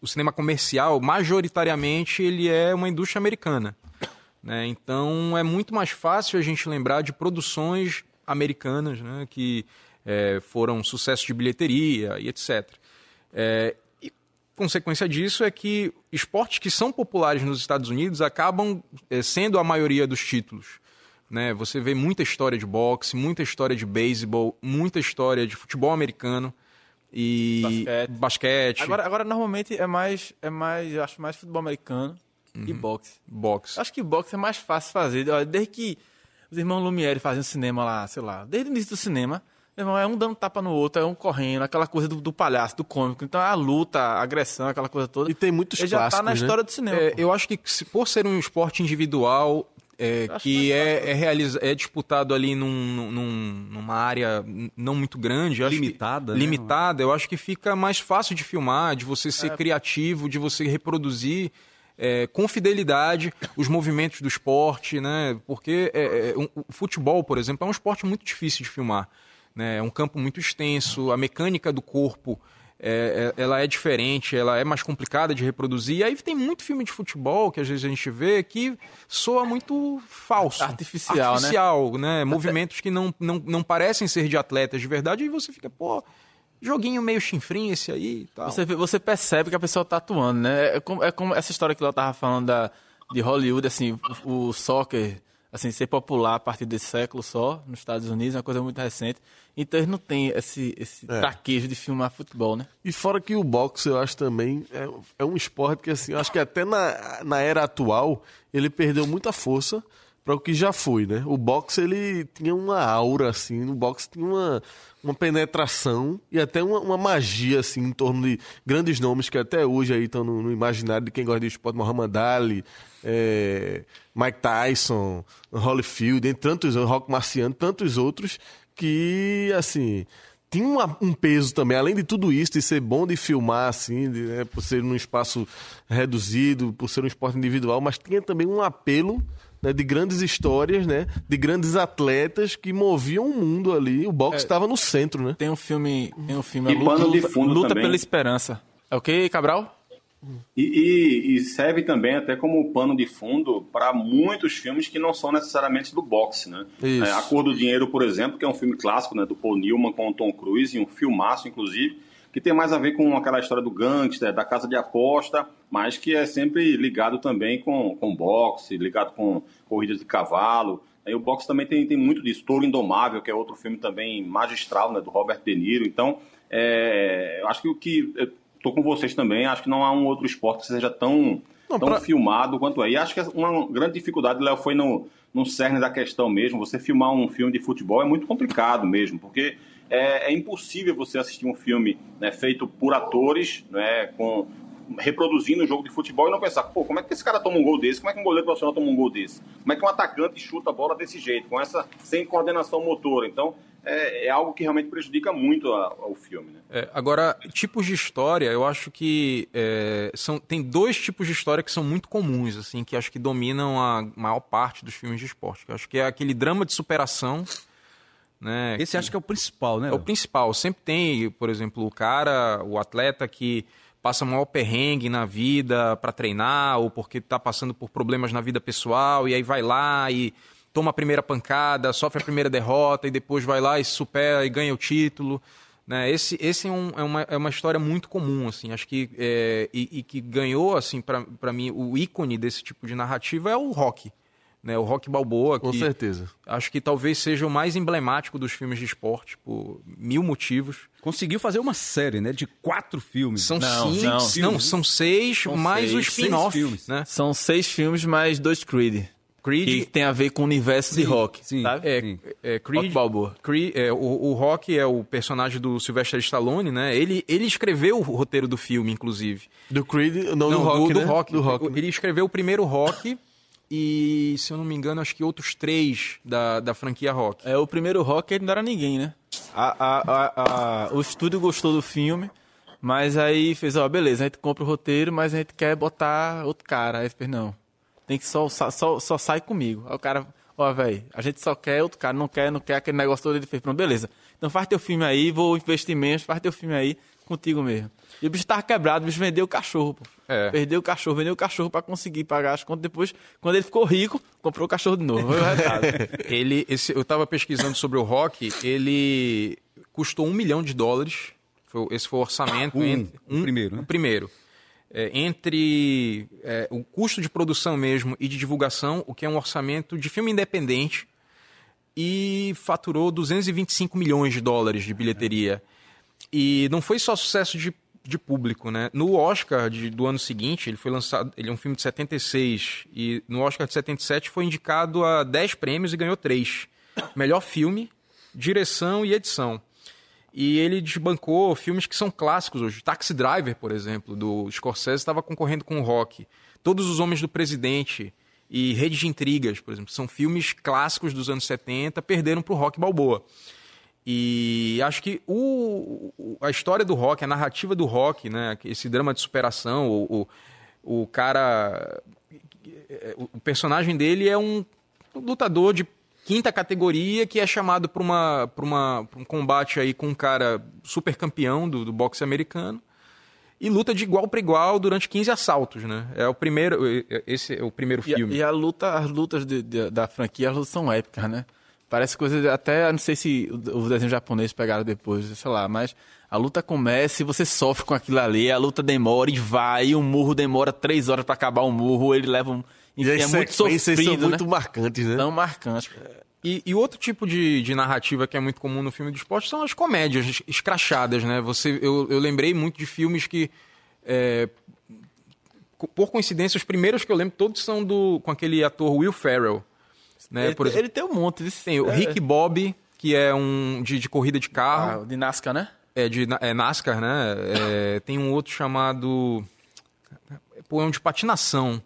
o cinema comercial, majoritariamente, ele é uma indústria americana. Né? Então, é muito mais fácil a gente lembrar de produções americanas né? que é, foram sucesso de bilheteria e etc. É, e consequência disso é que esportes que são populares nos Estados Unidos acabam é, sendo a maioria dos títulos. Né? Você vê muita história de boxe, muita história de beisebol, muita história de futebol americano e basquete. basquete. Agora, agora normalmente é mais, é mais, eu acho mais futebol americano uhum. e boxe. Boxe. Acho que boxe é mais fácil fazer. Desde que os irmãos Lumière faziam cinema lá, sei lá, desde o início do cinema, irmão, é um dando tapa no outro, é um correndo, aquela coisa do, do palhaço, do cômico. Então é a luta, a agressão, aquela coisa toda. E tem muitos Ele já tá na né? história do cinema. É, eu acho que por ser um esporte individual, é, que é, é, realiza, é disputado ali num, num, numa área não muito grande. Limitada. Que, né? Limitada. Eu acho que fica mais fácil de filmar, de você ser é. criativo, de você reproduzir é, com fidelidade os movimentos do esporte, né? Porque é, é, um, o futebol, por exemplo, é um esporte muito difícil de filmar. Né? É um campo muito extenso, a mecânica do corpo é, é, ela é diferente, ela é mais complicada de reproduzir. E aí tem muito filme de futebol que às vezes a gente vê que soa muito falso. Artificial, Artificial né? né? Movimentos que não, não, não parecem ser de atletas de verdade e você fica, pô, joguinho meio chinfrim esse aí e tal. Você, você percebe que a pessoa tá atuando, né? É como, é como essa história que ela tava falando da, de Hollywood, assim, o, o soccer assim, ser popular a partir desse século só, nos Estados Unidos, é uma coisa muito recente. Então eles não têm esse, esse é. traquejo de filmar futebol, né? E fora que o boxe, eu acho também, é, é um esporte que, assim, eu acho que até na, na era atual, ele perdeu muita força para o que já foi, né? O boxe, ele tinha uma aura, assim, o boxe tinha uma, uma penetração e até uma, uma, magia assim em torno de grandes nomes que até hoje aí estão no, no imaginário de quem gosta de esporte, Muhammad Ali, é, Mike Tyson, Holyfield, entre tantos Rock Marciano, tantos outros que assim tinha uma, um peso também, além de tudo isso, de ser bom de filmar, assim, de, né, por ser num espaço reduzido, por ser um esporte individual, mas tinha também um apelo né, de grandes histórias, né? De grandes atletas que moviam o mundo ali. O boxe estava é, no centro, né? Tem um filme, tem um filme e luta, de fundo luta também. pela esperança. É o que, Cabral? E, e, e, serve também até como pano de fundo para muitos filmes que não são necessariamente do boxe, né? É, A Cor do Dinheiro, por exemplo, que é um filme clássico, né, do Paul Newman com o Tom Cruise, um filmaço, inclusive, que tem mais a ver com aquela história do gangster, da casa de aposta, mas que é sempre ligado também com, com boxe, ligado com corridas de cavalo. Aí o boxe também tem, tem muito disso. Touro Indomável, que é outro filme também magistral, né, do Robert De Niro. Então, é, eu acho que o que... Estou com vocês também, acho que não há um outro esporte que seja tão, não, tão pra... filmado quanto é. E acho que uma grande dificuldade, Léo, foi no, no cerne da questão mesmo. Você filmar um filme de futebol é muito complicado mesmo, porque é, é impossível você assistir um filme né, feito por atores, né, com, reproduzindo um jogo de futebol e não pensar, pô, como é que esse cara toma um gol desse? Como é que um goleiro profissional toma um gol desse? Como é que um atacante chuta a bola desse jeito, com essa sem coordenação motora? Então, é, é algo que realmente prejudica muito ao filme. Né? É, agora, tipos de história, eu acho que é, são, tem dois tipos de história que são muito comuns, assim, que acho que dominam a maior parte dos filmes de esporte. Eu acho que é aquele drama de superação. Né, Esse que, acho que é o principal, né? É o principal. Sempre tem, por exemplo, o cara, o atleta que passa maior perrengue na vida para treinar ou porque está passando por problemas na vida pessoal e aí vai lá e toma a primeira pancada, sofre a primeira derrota e depois vai lá e supera e ganha o título. Né? Esse, esse é, um, é, uma, é uma história muito comum, assim, acho que é, e, e, que ganhou, assim, para mim, o ícone desse tipo de narrativa é o rock. Né, o Rock Balboa. Com certeza. Acho que talvez seja o mais emblemático dos filmes de esporte, por mil motivos. Conseguiu fazer uma série, né? De quatro filmes. São não, cinco. Não, não, são seis, são mais seis, o spin-off. Né? São seis filmes mais dois Creed. Creed que tem a ver com o universo sim, de rock, sim, sabe? É, sim. é Creed, rock Balboa. Creed, é, o, o Rock é o personagem do Sylvester Stallone, né? Ele, ele escreveu o roteiro do filme, inclusive. Do Creed, não, não do, Rock, do, né? do Rock. Do rock ele escreveu o primeiro Rock e, se eu não me engano, acho que outros três da, da franquia Rock. É, o primeiro Rock ele não era ninguém, né? A, a, a, a, o estúdio gostou do filme, mas aí fez, ó, beleza, a gente compra o roteiro, mas a gente quer botar outro cara. Aí fez, não tem que só, só, só sai comigo. Aí o cara, ó, velho, a gente só quer outro cara, não quer, não quer aquele negócio todo. Ele fez, pronto, beleza. Então faz teu filme aí, vou investimento, faz teu filme aí contigo mesmo. E o bicho tava quebrado, o bicho vendeu o cachorro, pô. É. Perdeu o cachorro, vendeu o cachorro para conseguir pagar as contas. Depois, quando ele ficou rico, comprou o cachorro de novo. ele, esse, eu tava pesquisando sobre o rock, ele custou um milhão de dólares. Foi, esse foi o orçamento. Um, entre, um, primeiro, né? O primeiro é, entre é, o custo de produção mesmo e de divulgação, o que é um orçamento de filme independente, e faturou 225 milhões de dólares de bilheteria. E não foi só sucesso de, de público, né? No Oscar de, do ano seguinte, ele foi lançado, ele é um filme de 76, e no Oscar de 77 foi indicado a 10 prêmios e ganhou 3. Melhor filme, direção e edição. E ele desbancou filmes que são clássicos hoje. Taxi Driver, por exemplo, do Scorsese, estava concorrendo com o Rock. Todos os Homens do Presidente e Rede de Intrigas, por exemplo, são filmes clássicos dos anos 70, perderam para o Rock Balboa. E acho que o, a história do rock, a narrativa do rock, né, esse drama de superação, o, o, o cara. O personagem dele é um lutador de quinta categoria que é chamado para uma, uma, um combate aí com um cara super campeão do, do boxe americano e luta de igual para igual durante 15 assaltos, né? É o primeiro, esse é o primeiro filme. E, a, luta, as lutas de, de, da franquia são épicas, né? Parece coisa até, não sei se os desenhos japoneses pegaram depois, sei lá, mas a luta começa e você sofre com aquilo ali, a luta demora e vai, e o murro demora três horas para acabar o murro, ele leva um enfim, é muito sofrido, são né? muito marcantes, né? São marcantes. E, e, outro tipo de, de, narrativa que é muito comum no filme de esporte são as comédias escrachadas, né? Você, eu, eu lembrei muito de filmes que, é, por coincidência, os primeiros que eu lembro todos são do com aquele ator Will Ferrell. Né? Ele, por exemplo, ele tem um monte. Ele, tem o é, Rick Bob, que é um de, de corrida de carro. Ah, de NASCAR, né? É, de é NASCAR, né? É, tem um outro chamado... Pô, é um de patinação.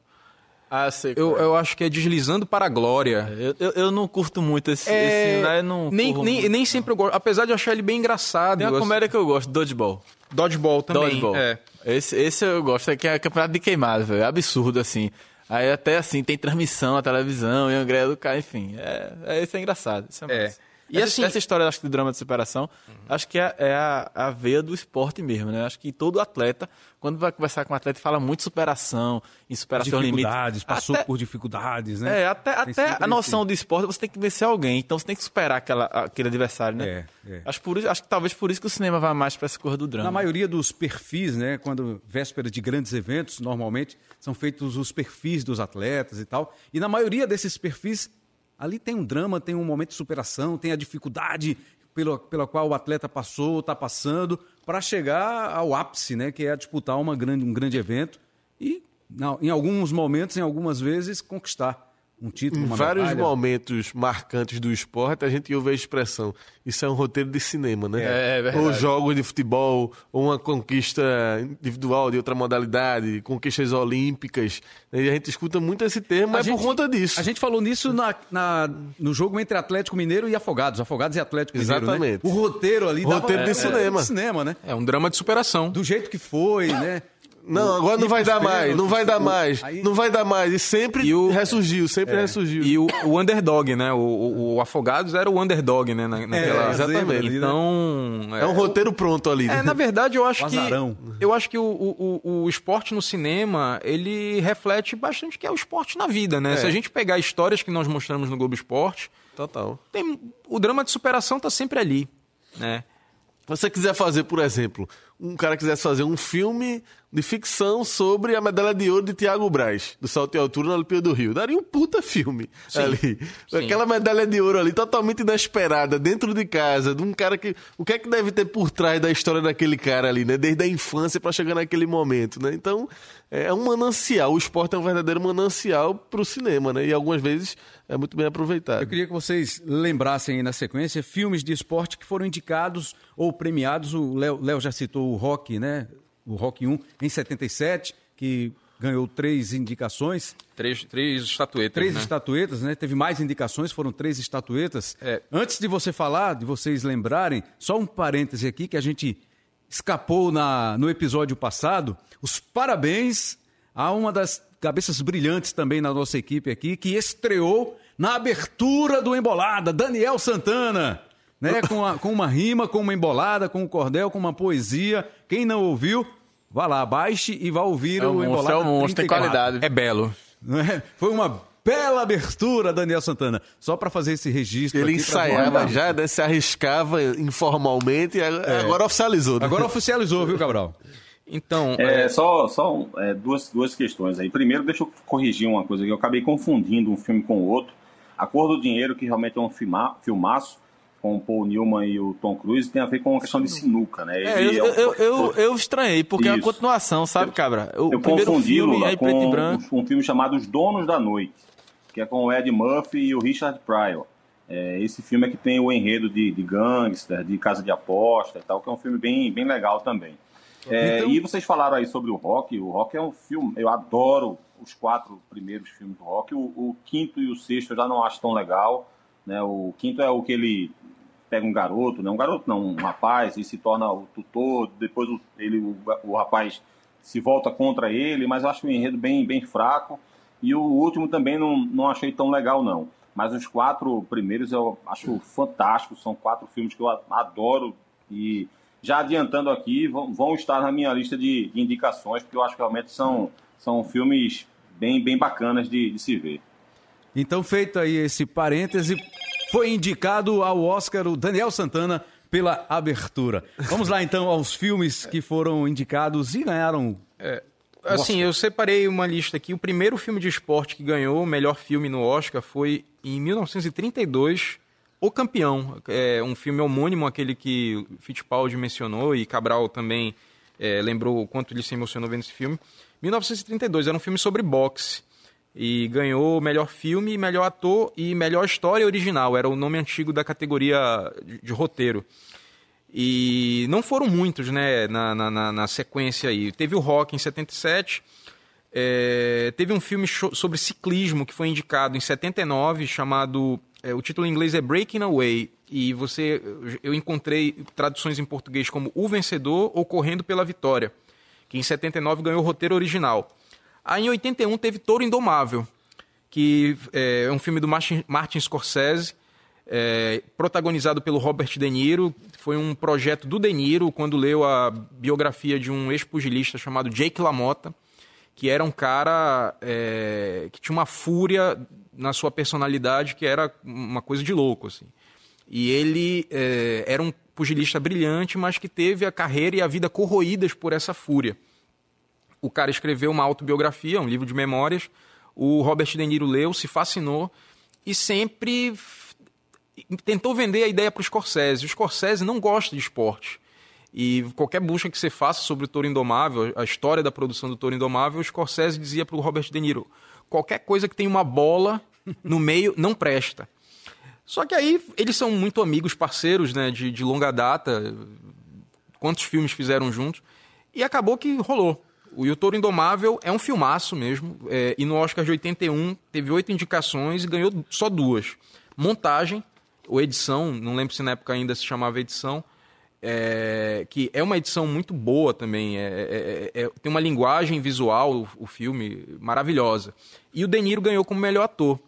Ah, sei. Eu, é. eu acho que é Deslizando para a Glória. É, eu, eu, eu não curto muito esse. É... esse né? não nem, nem, nem sempre eu gosto. Apesar de achar ele bem engraçado. Tem uma comédia que eu gosto, Dodgeball. Dodgeball também. Dodgeball. É. Esse, esse eu gosto, é que é campeonato de queimado, velho. É absurdo, assim. Aí até assim, tem transmissão na televisão, e o André do cara, enfim. É, é, isso é engraçado. Isso é, é. E essa, assim, essa história, acho que do drama de superação, uhum. acho que é, é a, a, veia do esporte mesmo, né? Acho que todo atleta, quando vai conversar com um atleta, fala muito de superação, em superação limite. Dificuldades, passou até, por dificuldades, né? É, até, até a noção do esporte, você tem que vencer alguém, então você tem que superar aquela, aquele adversário, né? É, é. Acho, por acho que talvez por isso que o cinema vai mais para essa cor do drama. Na maioria dos perfis, né? Quando véspera de grandes eventos, normalmente são feitos os perfis dos atletas e tal. E na maioria desses perfis Ali tem um drama, tem um momento de superação, tem a dificuldade pela, pela qual o atleta passou, está passando, para chegar ao ápice, né, que é disputar uma grande, um grande evento e, em alguns momentos, em algumas vezes, conquistar um título, Em vários medalha. momentos marcantes do esporte, a gente ouve a expressão: isso é um roteiro de cinema, né? É, é verdade. Ou jogos de futebol, ou uma conquista individual de outra modalidade, conquistas olímpicas. E a gente escuta muito esse termo, A é por conta disso. A gente falou nisso na, na- no jogo entre Atlético Mineiro e Afogados. Afogados e Atlético Mineiro. né? Exatamente. O roteiro ali. Roteiro de é, cinema. de cinema, né? É um drama de superação. Do jeito que foi, né? Não, agora não Ir vai dar mais, não vai dar mais, não vai dar mais. E sempre E o- ressurgiu, sempre ressurgiu. E o, o underdog, né? O, o- o Afogados era o underdog, né? Na, naquela... É, exatamente. né? Então. É um roteiro pronto ali. É, né? na verdade, eu acho O que. Eu acho que o, o, o, esporte no cinema, ele reflete bastante o que é o esporte na vida, né? Se a gente pegar histórias que nós mostramos no Globo Esporte, Total. tem, o drama de superação tá sempre ali, né? Se você quiser fazer, por exemplo, um cara quisesse fazer um filme de ficção sobre a medalha de ouro de Tiago Braz, do salto em altura na Olimpíada do Rio. Daria um puta filme ali. Aquela medalha de ouro ali, totalmente inesperada, dentro de casa, de um cara que... O que é que deve ter por trás da história daquele cara ali, né? Desde a infância pra chegar naquele momento, né? Então, é um manancial. O esporte é um verdadeiro manancial pro cinema, né? E algumas vezes é muito bem aproveitado. Eu queria que vocês lembrassem aí na sequência filmes de esporte que foram indicados ou premiados. O Léo já citou o Rock, né? O Rock 1 em 77, que ganhou três indicações. Três, três estatuetas. Três né? estatuetas, né? Teve mais indicações, foram três estatuetas. É. Antes de você falar, de vocês lembrarem, só um parêntese aqui que a gente escapou na, no episódio passado. Os parabéns a uma das cabeças brilhantes também na nossa equipe aqui, que estreou na abertura do Embolada, Daniel Santana. Né? Com, a- com uma rima, com uma embolada, com um cordel, com uma poesia. Quem não ouviu, vá lá, baixe e vá ouvir É o um monstro, Embolada. é um monstro, tem 34. qualidade. É belo. É? Foi uma bela abertura, Daniel Santana. Só para fazer esse registro. Ele pra ensaiava já, né? se arriscava informalmente e agora agora oficializou. né? Agora oficializou, viu, Cabral? Então, É, só só um, é, duas, duas questões aí. Primeiro, deixa eu corrigir uma coisa que eu acabei confundindo um filme com o outro. A Cor do Dinheiro, que realmente é um filma, filmaço, com o Paul Newman e o Tom Cruise, tem a ver com uma questão de sinuca, né? É, eu, é um- eu, eu, eu estranhei, porque é uma Isso. continuação, sabe, Cabra? O eu confundi Lula, é com branco. um filme chamado Os Donos da Noite, que é com o Ed Murphy e o Richard Pryor. É, esse filme é que tem o enredo de, de gangster, de casa de aposta e tal, que é um filme bem, bem legal também. É, Então- E vocês falaram aí sobre o Rock. O Rock é um filme, eu adoro os quatro primeiros filmes do Rock. O, o quinto e o sexto eu já não acho tão legal. Né? O quinto é o que ele pega um garoto, né? um garoto não, um rapaz, e se torna o tutor, depois o, ele, o, o rapaz se volta contra ele, mas eu acho o enredo bem, bem fraco. E o último também não, não achei tão legal, não. Mas os quatro primeiros eu acho fantásticos, são quatro filmes que eu adoro e já adiantando aqui, vão, vão estar na minha lista de, de indicações, porque eu acho que realmente são, são filmes bem, bem bacanas de, de se ver. Então, feito aí esse parêntese, foi indicado ao Oscar o Daniel Santana pela abertura. Vamos lá, então, aos filmes que foram indicados e ganharam. Assim, eu separei uma lista aqui. O primeiro filme de esporte que ganhou o melhor filme no Oscar foi em 1932, O Campeão. É um filme homônimo, aquele que Fittipaldi mencionou e Cabral também é, lembrou o quanto ele se emocionou vendo esse filme. 1932, era um filme sobre boxe. E ganhou melhor filme, melhor ator e melhor história original. Era o nome antigo da categoria de, de roteiro. E não foram muitos, né, na, na, na- sequência aí. Teve o Rock em 77, é, teve um filme sobre ciclismo que foi indicado em 79, chamado. é, o título em inglês é Breaking Away. E você. Eu encontrei traduções em português como O Vencedor ou Correndo pela Vitória, que em 79 ganhou o roteiro original. Aí em 81 teve Touro Indomável, que é, é um filme do Martin, Scorsese, é, protagonizado pelo Robert De Niro. Foi um projeto do De Niro quando leu a biografia de um ex-pugilista chamado Jake LaMotta, que era um cara é, que tinha uma fúria na sua personalidade que era uma coisa de louco. Assim. E ele é, era um pugilista brilhante, mas que teve a carreira e a vida corroídas por essa fúria o cara escreveu uma autobiografia, um livro de memórias. O Robert De Niro leu, se fascinou e sempre tentou vender a ideia para o Scorsese. O Scorsese não gosta de esporte. E qualquer busca que você faça sobre o Touro Indomável, a história da produção do Touro Indomável, o Scorsese dizia para o Robert De Niro: qualquer coisa que tenha uma bola no meio não presta. Só que aí eles são muito amigos, parceiros, né, de, de longa data. Quantos filmes fizeram juntos? E acabou que rolou. O E o Touro Indomável é um filmaço mesmo. É, e no Oscar de 81 teve oito indicações e ganhou só duas. Montagem, ou edição, não lembro se na época ainda se chamava edição, é, que é uma edição muito boa também. É, é, é, é tem uma linguagem visual, o, o, filme, maravilhosa. E o De Niro ganhou como melhor ator.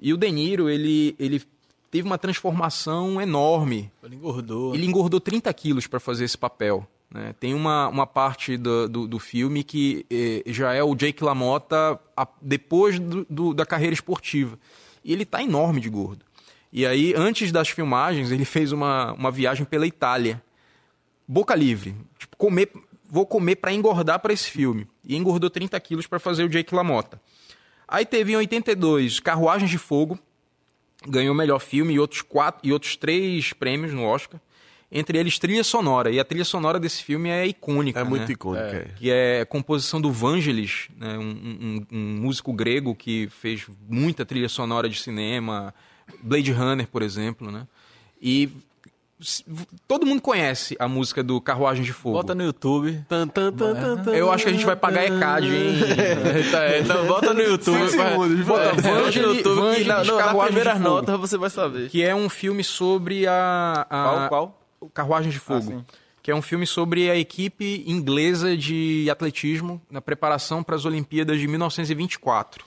E o De Niro, ele, ele teve uma transformação enorme. Ele engordou. Ele engordou 30 quilos para fazer esse papel. Né? Tem uma, uma parte do, do, do filme que eh, já é o Jake LaMotta a, depois do, do, da carreira esportiva. E ele está enorme de gordo. E aí, antes das filmagens, ele fez uma, uma viagem pela Itália. Boca livre. Tipo, comer, vou comer para engordar para esse filme. E engordou 30 quilos para fazer o Jake LaMotta. Aí teve em 82 Carruagens de Fogo, ganhou o melhor filme e outros, quatro, e outros três prêmios no Oscar entre eles trilha sonora. E a trilha sonora desse filme é icônica. É muito né? icônica. É. é. Que é composição do Vangelis, né? um, um, um, músico grego que fez muita trilha sonora de cinema, Blade Runner, por exemplo. Né? E todo mundo conhece a música do Carruagem de Fogo. Bota no YouTube. Eu acho que a gente vai pagar ECAD, hein? É, então bota no YouTube. Segundos, bota no YouTube. Vangelis, na, no, na primeira nota você vai saber. Que é um filme sobre a... a... Qual, qual? Carruagem de Fogo. Ah, que é um filme sobre a equipe inglesa de atletismo na preparação para as Olimpíadas de 1924.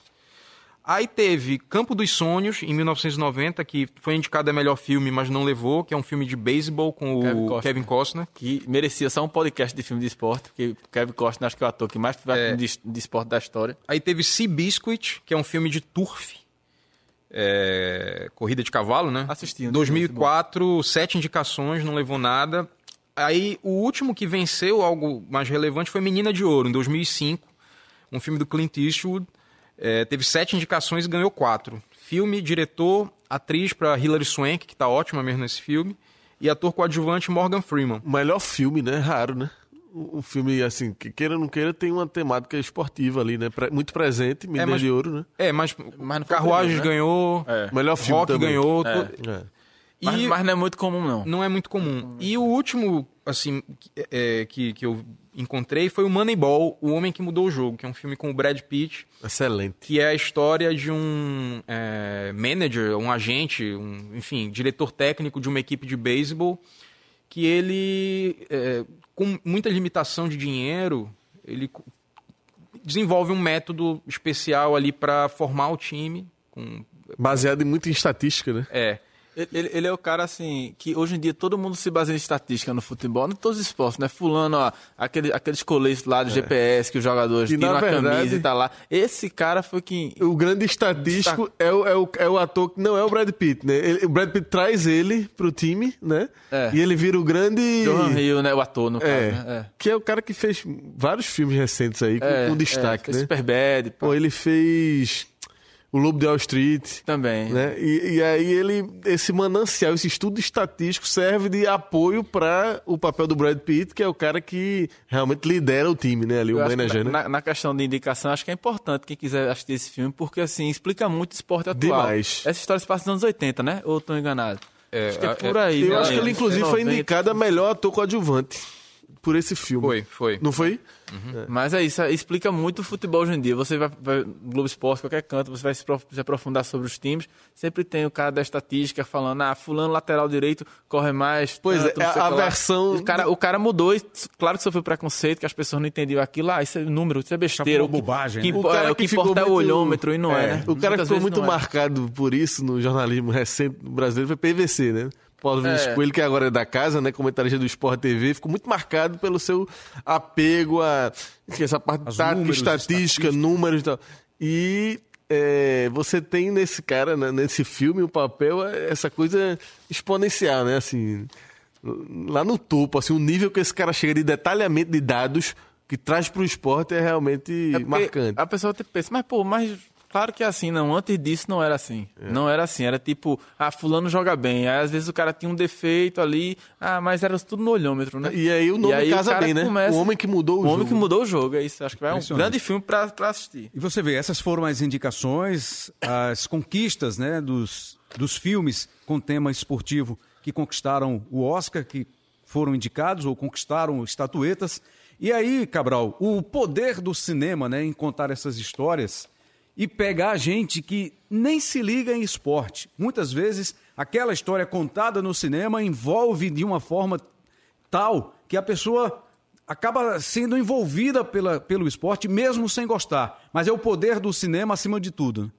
Aí teve Campo dos Sonhos, em 1990, que foi indicado a melhor filme, mas não levou, que é um filme de beisebol com Kevin o Costner, Kevin Costner. Que merecia só um podcast de filme de esporte, porque Kevin Costner acho que é o ator que mais faz é. de, de esporte da história. Aí teve Sea Biscuit, que é um filme de turf, é, Corrida de Cavalo, né? Assistindo. 2004, sete indicações, não levou nada. Aí o último que venceu algo mais relevante foi Menina de Ouro, em 2005, um filme do Clint Eastwood. É, teve sete indicações e ganhou quatro. Filme, diretor, atriz para Hilary Swank, que está ótima mesmo nesse filme, e ator coadjuvante Morgan Freeman. O melhor filme, né? Raro, né? Um filme, assim, que queira ou não queira, tem uma temática esportiva ali, né? Muito presente, Menina é, mas, de Ouro, né? É, mas, mas Carruagens né? ganhou, é. melhor filme Rock também. ganhou. É. é. E, mas, mas, não é muito comum, não. Não é muito comum. E o último, assim, é, que, que eu encontrei foi o Moneyball, O Homem que Mudou o Jogo, que é um filme com o Brad Pitt. Excelente. Que é a história de um é, manager, um agente, um, enfim, diretor técnico de uma equipe de beisebol que ele é, com muita limitação de dinheiro, ele desenvolve um método especial ali para formar o time. Com... Baseado muito em estatística, né? É. Ele, ele, é o cara, assim, que hoje em dia todo mundo se baseia em estatística no futebol, em todos os esportes, né? Fulano, ó, aquele, aqueles coletes lá do é. GPS que os jogadores que, tiram a verdade, camisa e tá lá. Esse cara foi quem. O grande estatístico é, o, é, o, é o ator que não é o Brad Pitt, né? Ele, o Brad Pitt traz ele pro time, né? É. E ele vira o grande. Johan Hill, né? O ator, no caso. É. Né? É. Que é o cara que fez vários filmes recentes aí, com, é, com destaque, é, né? Superbad. Pô, ele fez o Lobo de Wall Street. Também. Né? E, e, aí ele, esse manancial, esse estudo estatístico serve de apoio para o papel do Brad Pitt, que é o cara que realmente lidera o time, né? Ali, o manager, né? na, na, questão de indicação, acho que é importante quem quiser assistir esse filme, porque assim, explica muito o esporte atual. Demais. Essa história se passa nos anos 80, né? Ou estou enganado? É, acho que é, é por aí. Eu né? acho que ele, inclusive, foi indicado a melhor ator coadjuvante por esse filme. Foi, foi. Não foi? Uhum. É. Mas é isso, explica muito o futebol hoje em dia. Você vai, vai Globo Esporte, qualquer canto, você vai se, aprofundar sobre os times. Sempre tem o cara da estatística falando, ah, fulano lateral direito corre mais. Pois tanto, é, a, a versão. O cara, o cara mudou, e, claro que sofreu preconceito, que as pessoas não entendiam aquilo. Ah, isso é número, isso é besteira. O que, bobagem. Que, né? o, cara é, o que, importa é o olhômetro e não é, é né? O cara que ficou muito marcado por isso no jornalismo recente brasileiro foi PVC, né? Paulo Vinícius é. Coelho, que agora é da casa, né? Comentarista do Sport TV, ficou muito marcado pelo seu apego a enfim, essa parte As tática, números, estatística, números e tal. E é, você tem nesse cara, né, nesse filme, o papel, é essa coisa exponencial, né? Assim, lá no topo, assim, o nível que esse cara chega de detalhamento de dados que traz para o esporte é realmente é marcante. A pessoa pensa, mas pô, mas Claro que é assim, não. Antes disso não era assim. É. Não era assim. Era tipo, ah, fulano joga bem. Aí às vezes o cara tinha um defeito ali, ah, mas era tudo no olhômetro, né? E aí o nome aí, casa o bem, né? Começa... O homem que mudou o, o jogo. O homem que mudou o jogo, é isso. Acho que vai um grande filme para assistir. E você vê, essas foram as indicações, as conquistas, né, dos, dos filmes com tema esportivo que conquistaram o Oscar, que foram indicados ou conquistaram estatuetas. E aí, Cabral, o poder do cinema, né, em contar essas histórias e pegar gente que nem se liga em esporte. Muitas vezes, aquela história contada no cinema envolve de uma forma tal que a pessoa acaba sendo envolvida pela, pelo esporte, mesmo sem gostar. Mas é o poder do cinema acima de tudo. Né?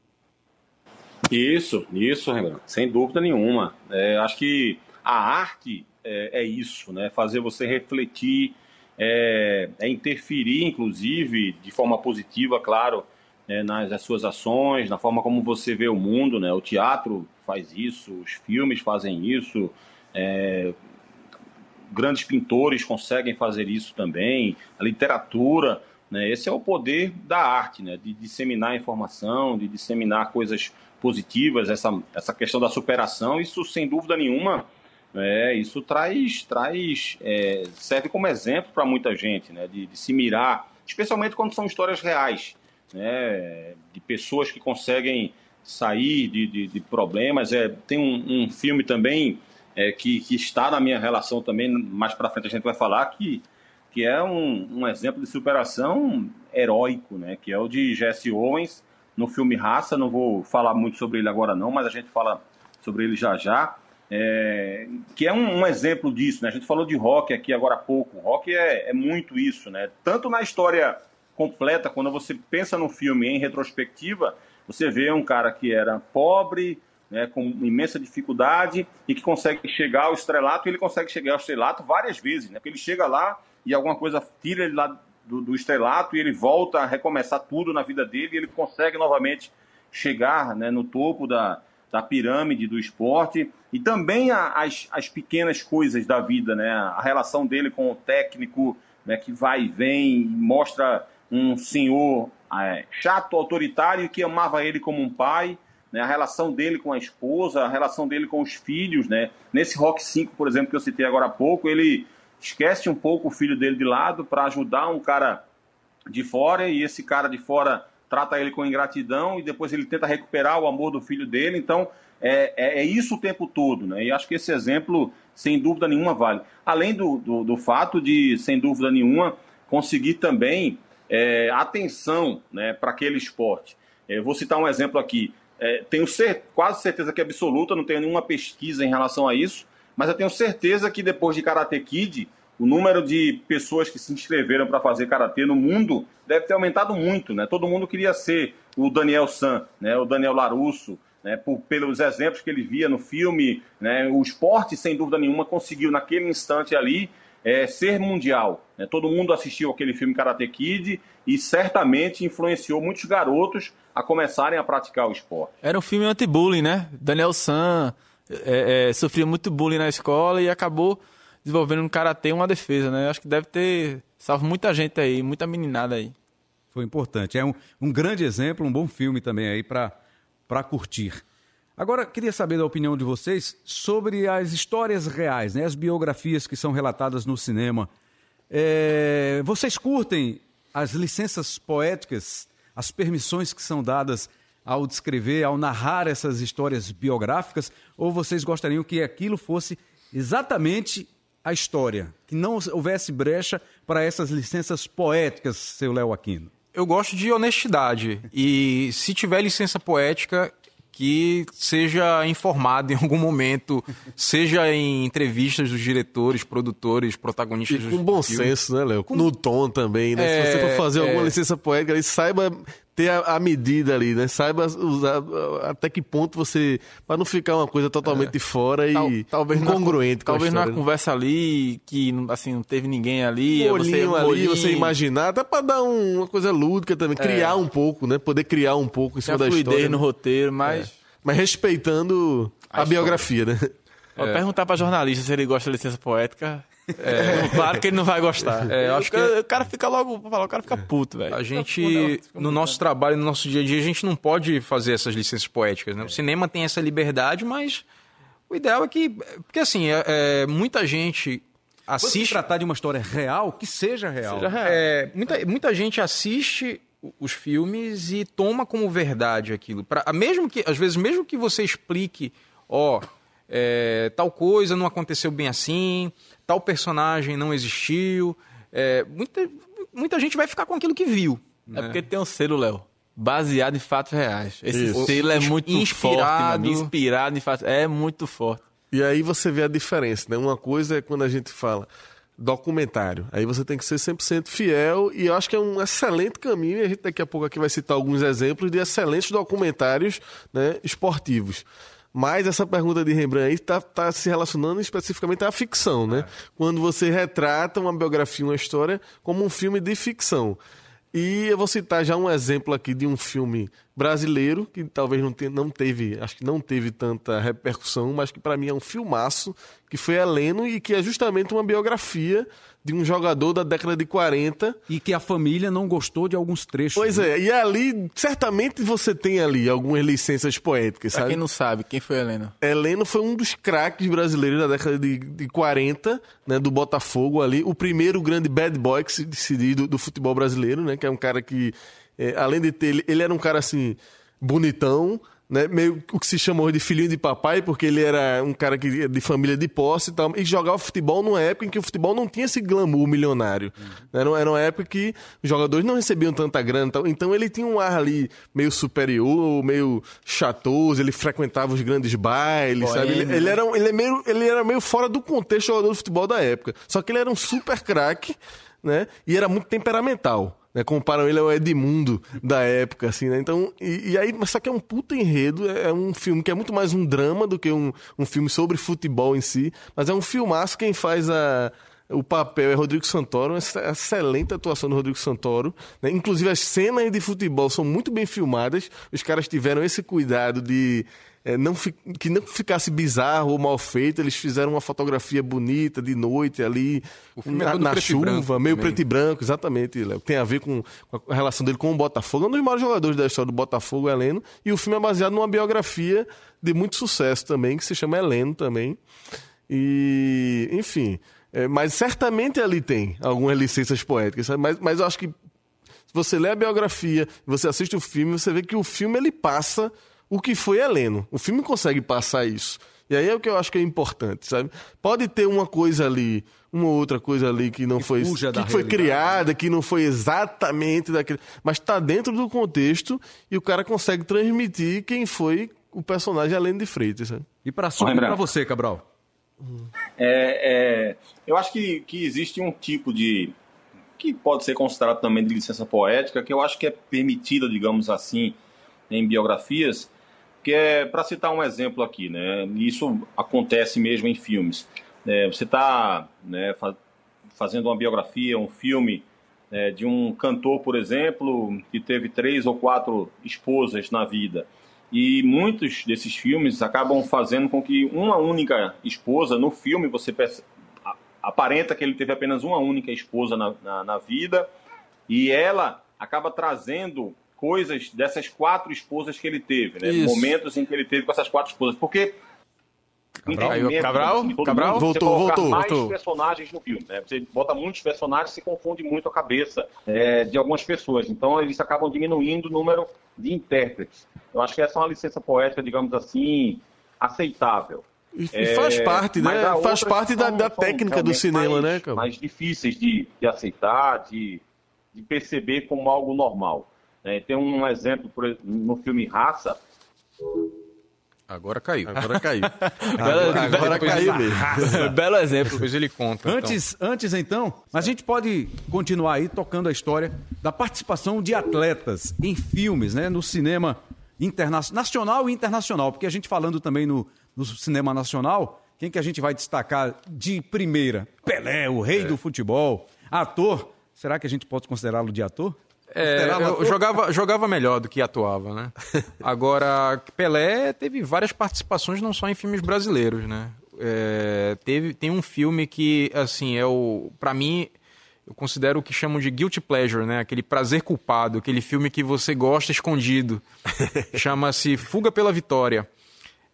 Isso, isso, sem dúvida nenhuma. É, acho que a arte é, é, isso, né? Fazer você refletir, é, é interferir, inclusive, de forma positiva, claro, é, nas, nas, suas ações, na forma como você vê o mundo, né? O teatro faz isso, os filmes fazem isso, é, grandes pintores conseguem fazer isso também, a literatura, né? Esse é o poder da arte, né? De disseminar informação, de disseminar coisas positivas, essa, essa questão da superação, isso sem dúvida nenhuma, é, isso traz, traz é, serve como exemplo para muita gente, né? De, de se mirar, especialmente quando são histórias reais né, de pessoas que conseguem sair de, de, de problemas. É, tem um, um filme também é, que, que, está na minha relação também, mais para frente a gente vai falar, que, que é um, um, exemplo de superação heróico, né, que é o de Jesse Owens, no filme Raça. Não vou falar muito sobre ele agora não, mas a gente fala sobre ele já já. É, que é um, um, exemplo disso, né? A gente falou de rock aqui agora há pouco. Rock é, é muito isso, né? Tanto na história completa, quando você pensa no filme em retrospectiva, você vê um cara que era pobre, né, com imensa dificuldade e que consegue chegar ao estrelato, e ele consegue chegar ao estrelato várias vezes, né? Porque ele chega lá e alguma coisa tira ele lá do, do estrelato e ele volta a recomeçar tudo na vida dele e ele consegue novamente chegar né, no topo da, da pirâmide do esporte e também as, as pequenas coisas da vida, né? A relação dele com o técnico, né, que vai e vem, mostra um senhor é, chato, autoritário, que amava ele como um pai, né, a relação dele com a esposa, a relação dele com os filhos. Né? Nesse Rock 5, por exemplo, que eu citei agora há pouco, ele esquece um pouco o filho dele de lado para ajudar um cara de fora, e esse cara de fora trata ele com ingratidão e depois ele tenta recuperar o amor do filho dele. Então, é, é, é, isso o tempo todo, né? E acho que esse exemplo, sem dúvida nenhuma, vale. Além do, do, do fato de, sem dúvida nenhuma, conseguir também é, atenção né, para aquele esporte. É, vou citar um exemplo aqui. É, tenho cer quase certeza que é absoluta, não tenho nenhuma pesquisa em relação a isso, mas eu tenho certeza que depois de Karate Kid, o número de pessoas que se inscreveram para fazer karatê no mundo deve ter aumentado muito, né? Todo mundo queria ser o Daniel San, né? O Daniel Larusso, né? Por, pelos exemplos que ele via no filme, né? O esporte, sem dúvida nenhuma, conseguiu naquele instante ali é, ser mundial. Né? Todo mundo assistiu aquele filme Karate Kid e certamente influenciou muitos garotos a começarem a praticar o esporte. Era um filme anti-bullying, né? Daniel San é, é, sofria muito bullying na escola e acabou desenvolvendo no Karatê uma defesa, né? Acho que deve ter salvo muita gente aí, muita meninada aí. Foi importante. É um, um grande exemplo, um bom filme também aí para curtir. Agora, queria saber da opinião de vocês sobre as histórias reais, né? as biografias que são relatadas no cinema. É... Vocês curtem as licenças poéticas, as permissões que são dadas ao descrever, ao narrar essas histórias biográficas? Ou vocês gostariam que aquilo fosse exatamente a história, que não houvesse brecha para essas licenças poéticas, seu Léo Aquino? Eu gosto de honestidade. E se tiver licença poética, que seja informado em algum momento, seja em entrevistas dos diretores, produtores, protagonistas e com bom senso, né, Léo? Com... No tom também, né? É, Se você for fazer é... alguma licença poética, aí saiba ter a, a, medida ali, né? Saiba usar até que ponto você. para não ficar uma coisa totalmente é. de fora Tal, e talvez incongruente. Na, talvez numa né? conversa ali que assim, não teve ninguém ali. Um olhinho você, um ali, você imaginar, até para dar um, uma coisa lúdica também, é. criar um pouco, né? Poder criar um pouco em cima da história. no né? roteiro, mas. É. Mas respeitando a, a biografia, né? Vou perguntar para jornalista se ele gosta de licença poética. É, claro que ele não vai gostar. É, acho que o cara fica logo, o cara fica puto, velho. A gente, no nosso trabalho, no nosso dia a dia, a gente não pode fazer essas licenças poéticas, né? O cinema tem essa liberdade, mas o ideal é que, porque assim, é, é, muita gente assiste. Se tratar de uma história real, que seja real. Seja real. É, muita, muita gente assiste os filmes e toma como verdade aquilo. Pra, mesmo que, às vezes, mesmo que você explique, ó, é, tal coisa não aconteceu bem assim, tal personagem não existiu. É, muita, muita gente vai ficar com aquilo que viu. É né? porque tem um selo, Léo. Baseado em fatos reais. Esse Isso. selo é muito inspirado. forte, mano. Inspirado em fatos. É muito forte. E aí você vê a diferença, né? Uma coisa é quando a gente fala documentário. Aí você tem que ser 100% fiel e eu acho que é um excelente caminho. E a gente daqui a pouco aqui vai citar alguns exemplos de excelentes documentários né, esportivos. Mas essa pergunta de Rembrandt aí está tá se relacionando especificamente à ficção, né? É. Quando você retrata uma biografia, uma história, como um filme de ficção. E eu vou citar já um exemplo aqui de um filme brasileiro, que talvez não, te, não teve, acho que não teve tanta repercussão, mas que para mim é um filmaço, que foi Heleno e que é justamente uma biografia de um jogador da década de 40. E que a família não gostou de alguns trechos. Pois né? é, e ali, certamente você tem ali algumas licenças poéticas, pra sabe? quem não sabe, quem foi Heleno? Heleno foi um dos craques brasileiros da década de, de 40, né, do Botafogo ali. O primeiro grande bad boy que se decidiu do, do futebol brasileiro, né? Que é um cara que, é, além de ter... Ele, ele era um cara, assim, bonitão, né, meio o que se chamou de filhinho de papai, porque ele era um cara que, de família de posse e tal, e jogava futebol numa época em que o futebol não tinha esse glamour milionário. Uhum. Era, era uma época que os jogadores não recebiam tanta grana tal, então ele tinha um ar ali meio superior, meio chatoso, ele frequentava os grandes bailes, sabe? Ele, ele, era, ele, é meio, ele era meio fora do contexto jogador de futebol da época. Só que ele era um super craque, né? E era muito temperamental né? Comparam ele ao Edmundo da época, assim, né? Então, e, e, aí, mas só que é um puta enredo, é, é, um filme que é muito mais um drama do que um, um filme sobre futebol em si, mas é um filmaço quem faz a, o papel é Rodrigo Santoro, uma excelente atuação do Rodrigo Santoro. Né? Inclusive, as cenas de futebol são muito bem filmadas. Os caras tiveram esse cuidado de é, não que não ficasse bizarro ou mal feito. Eles fizeram uma fotografia bonita de noite ali, na, na chuva, meio preto e branco, exatamente, Léo. Tem a ver com, com, a relação dele com o Botafogo. É um dos maiores jogadores da história do Botafogo, Heleno. E o filme é baseado numa biografia de muito sucesso também, que se chama Heleno também. E, enfim. É, mas certamente ali tem algumas licenças poéticas, sabe? Mas, mas eu acho que se você lê a biografia, você assiste o filme, você vê que o filme ele passa o que foi Heleno. O filme consegue passar isso. E aí é o que eu acho que é importante, sabe? Pode ter uma coisa ali, uma outra coisa ali que não que foi que foi criada, que não foi exatamente daquele, mas está dentro do contexto e o cara consegue transmitir quem foi o personagem Heleno de Freitas, sabe? E para para você, Cabral? É, é, eu acho que, que existe um tipo de que pode ser considerado também de licença poética, que eu acho que é permitida, digamos assim, em biografias, que é, para citar um exemplo aqui, né, isso acontece mesmo em filmes. É, você está né, fazendo uma biografia, um filme é, de um cantor, por exemplo, que teve três ou quatro esposas na vida. E muitos desses filmes acabam fazendo com que uma única esposa, no filme você aparenta que ele teve apenas uma única esposa na, na, na vida, e ela acaba trazendo coisas dessas quatro esposas que ele teve, né? Isso. Momentos em que ele teve com essas quatro esposas. Porque. Cabral, Cabral, Cabral voltou, voltou, mais voltou. personagens no filme, né? Você bota muitos personagens, se confunde muito a cabeça é, de algumas pessoas. Então eles acabam diminuindo o número de intérpretes. Eu acho que essa é uma licença poética, digamos assim, aceitável. E, é, faz parte, né? Faz parte da, da técnica do cinema, mais, né, cara? Mais difíceis de, de aceitar, de, de perceber como algo normal. É, tem um exemplo por, no filme Raça. Agora caiu. Agora caiu. agora, agora caiu mesmo. Belo exemplo. Depois ele conta. Então. Antes, então. antes, então, a gente pode continuar aí tocando a história da participação de atletas em filmes, né? No cinema internacional, nacional e internacional. Porque a gente falando também no, no cinema nacional, quem que a gente vai destacar de primeira? Pelé, o rei é. do futebol. Ator, será que a gente pode considerá-lo de ator? É, eu jogava, jogava melhor do que atuava, né? Agora, Pelé teve várias participações não só em filmes brasileiros, né? é, teve, tem um filme que, assim, é o. para mim, eu considero o que chamam de guilty pleasure, né? Aquele prazer culpado, aquele filme que você gosta escondido. Chama-se Fuga pela Vitória.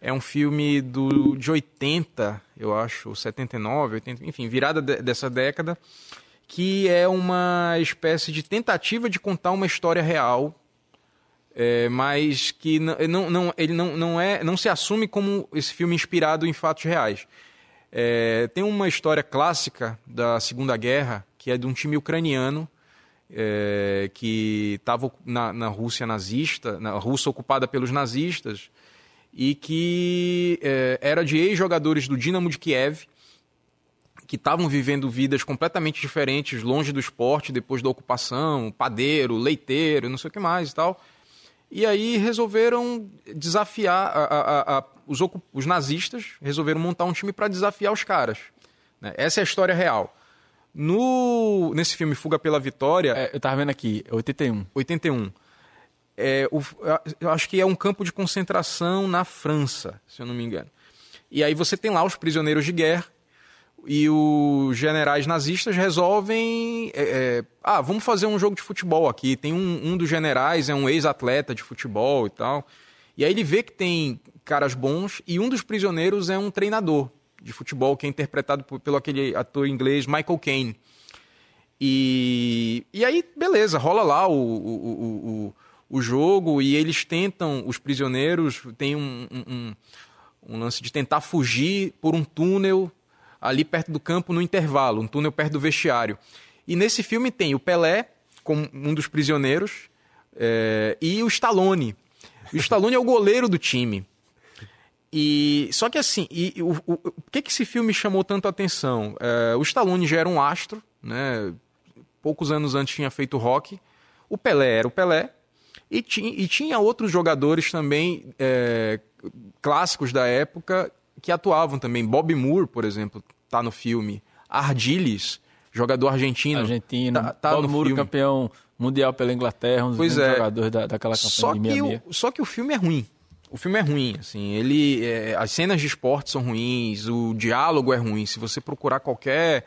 É um filme do, de 80, eu acho, 79, 80, enfim, virada de, dessa década, que é uma espécie de tentativa de contar uma história real, é, mas que não, não, ele não, não, é, não se assume como esse filme inspirado em fatos reais. É, tem uma história clássica da Segunda Guerra, que é de um time ucraniano é, que estava na, na Rússia nazista, na Rússia ocupada pelos nazistas, e que é, era de ex-jogadores do Dinamo de Kiev, que estavam vivendo vidas completamente diferentes, longe do esporte, depois da ocupação, padeiro, leiteiro, não sei o que mais e tal. E aí resolveram desafiar a, a, a, os, os, nazistas, resolveram montar um time para desafiar os caras. Né? Essa é a história real. No, nesse filme Fuga pela Vitória. É, eu tava vendo aqui, 81. 81 é, o, eu acho que é um campo de concentração na França, se eu não me engano. E aí você tem lá os prisioneiros de guerra e os generais nazistas resolvem. É, é, ah, vamos fazer um jogo de futebol aqui. Tem um, um dos generais, é um ex-atleta de futebol e tal. E aí ele vê que tem caras bons e um dos prisioneiros é um treinador de futebol que é interpretado por, pelo aquele ator inglês Michael Caine. E, e aí, beleza, rola lá o, o, o, o jogo e eles tentam, os prisioneiros, tem um, um, um, lance de tentar fugir por um túnel ali perto do campo no intervalo, um túnel perto do vestiário. E nesse filme tem o Pelé, como um dos prisioneiros, é, e o Stallone. O Stallone é o goleiro do time. E só que assim, e, o, o, o, que que esse filme chamou tanto a atenção? É, o Stallone já era um astro, né? Poucos anos antes tinha feito rock. O Pelé era o Pelé. E, ti, e tinha outros jogadores também é, clássicos da época que atuavam também. Bob Moore, por exemplo, tá no filme. Ardiles, jogador argentino. Argentino. Tá, tá Bob Moore, filme. campeão mundial pela Inglaterra, um dos pois é. jogadores da, daquela campanha só de que o, Só que o filme é ruim. O filme é ruim, assim, ele, é, as cenas de esporte são ruins, o diálogo é ruim. Se você procurar qualquer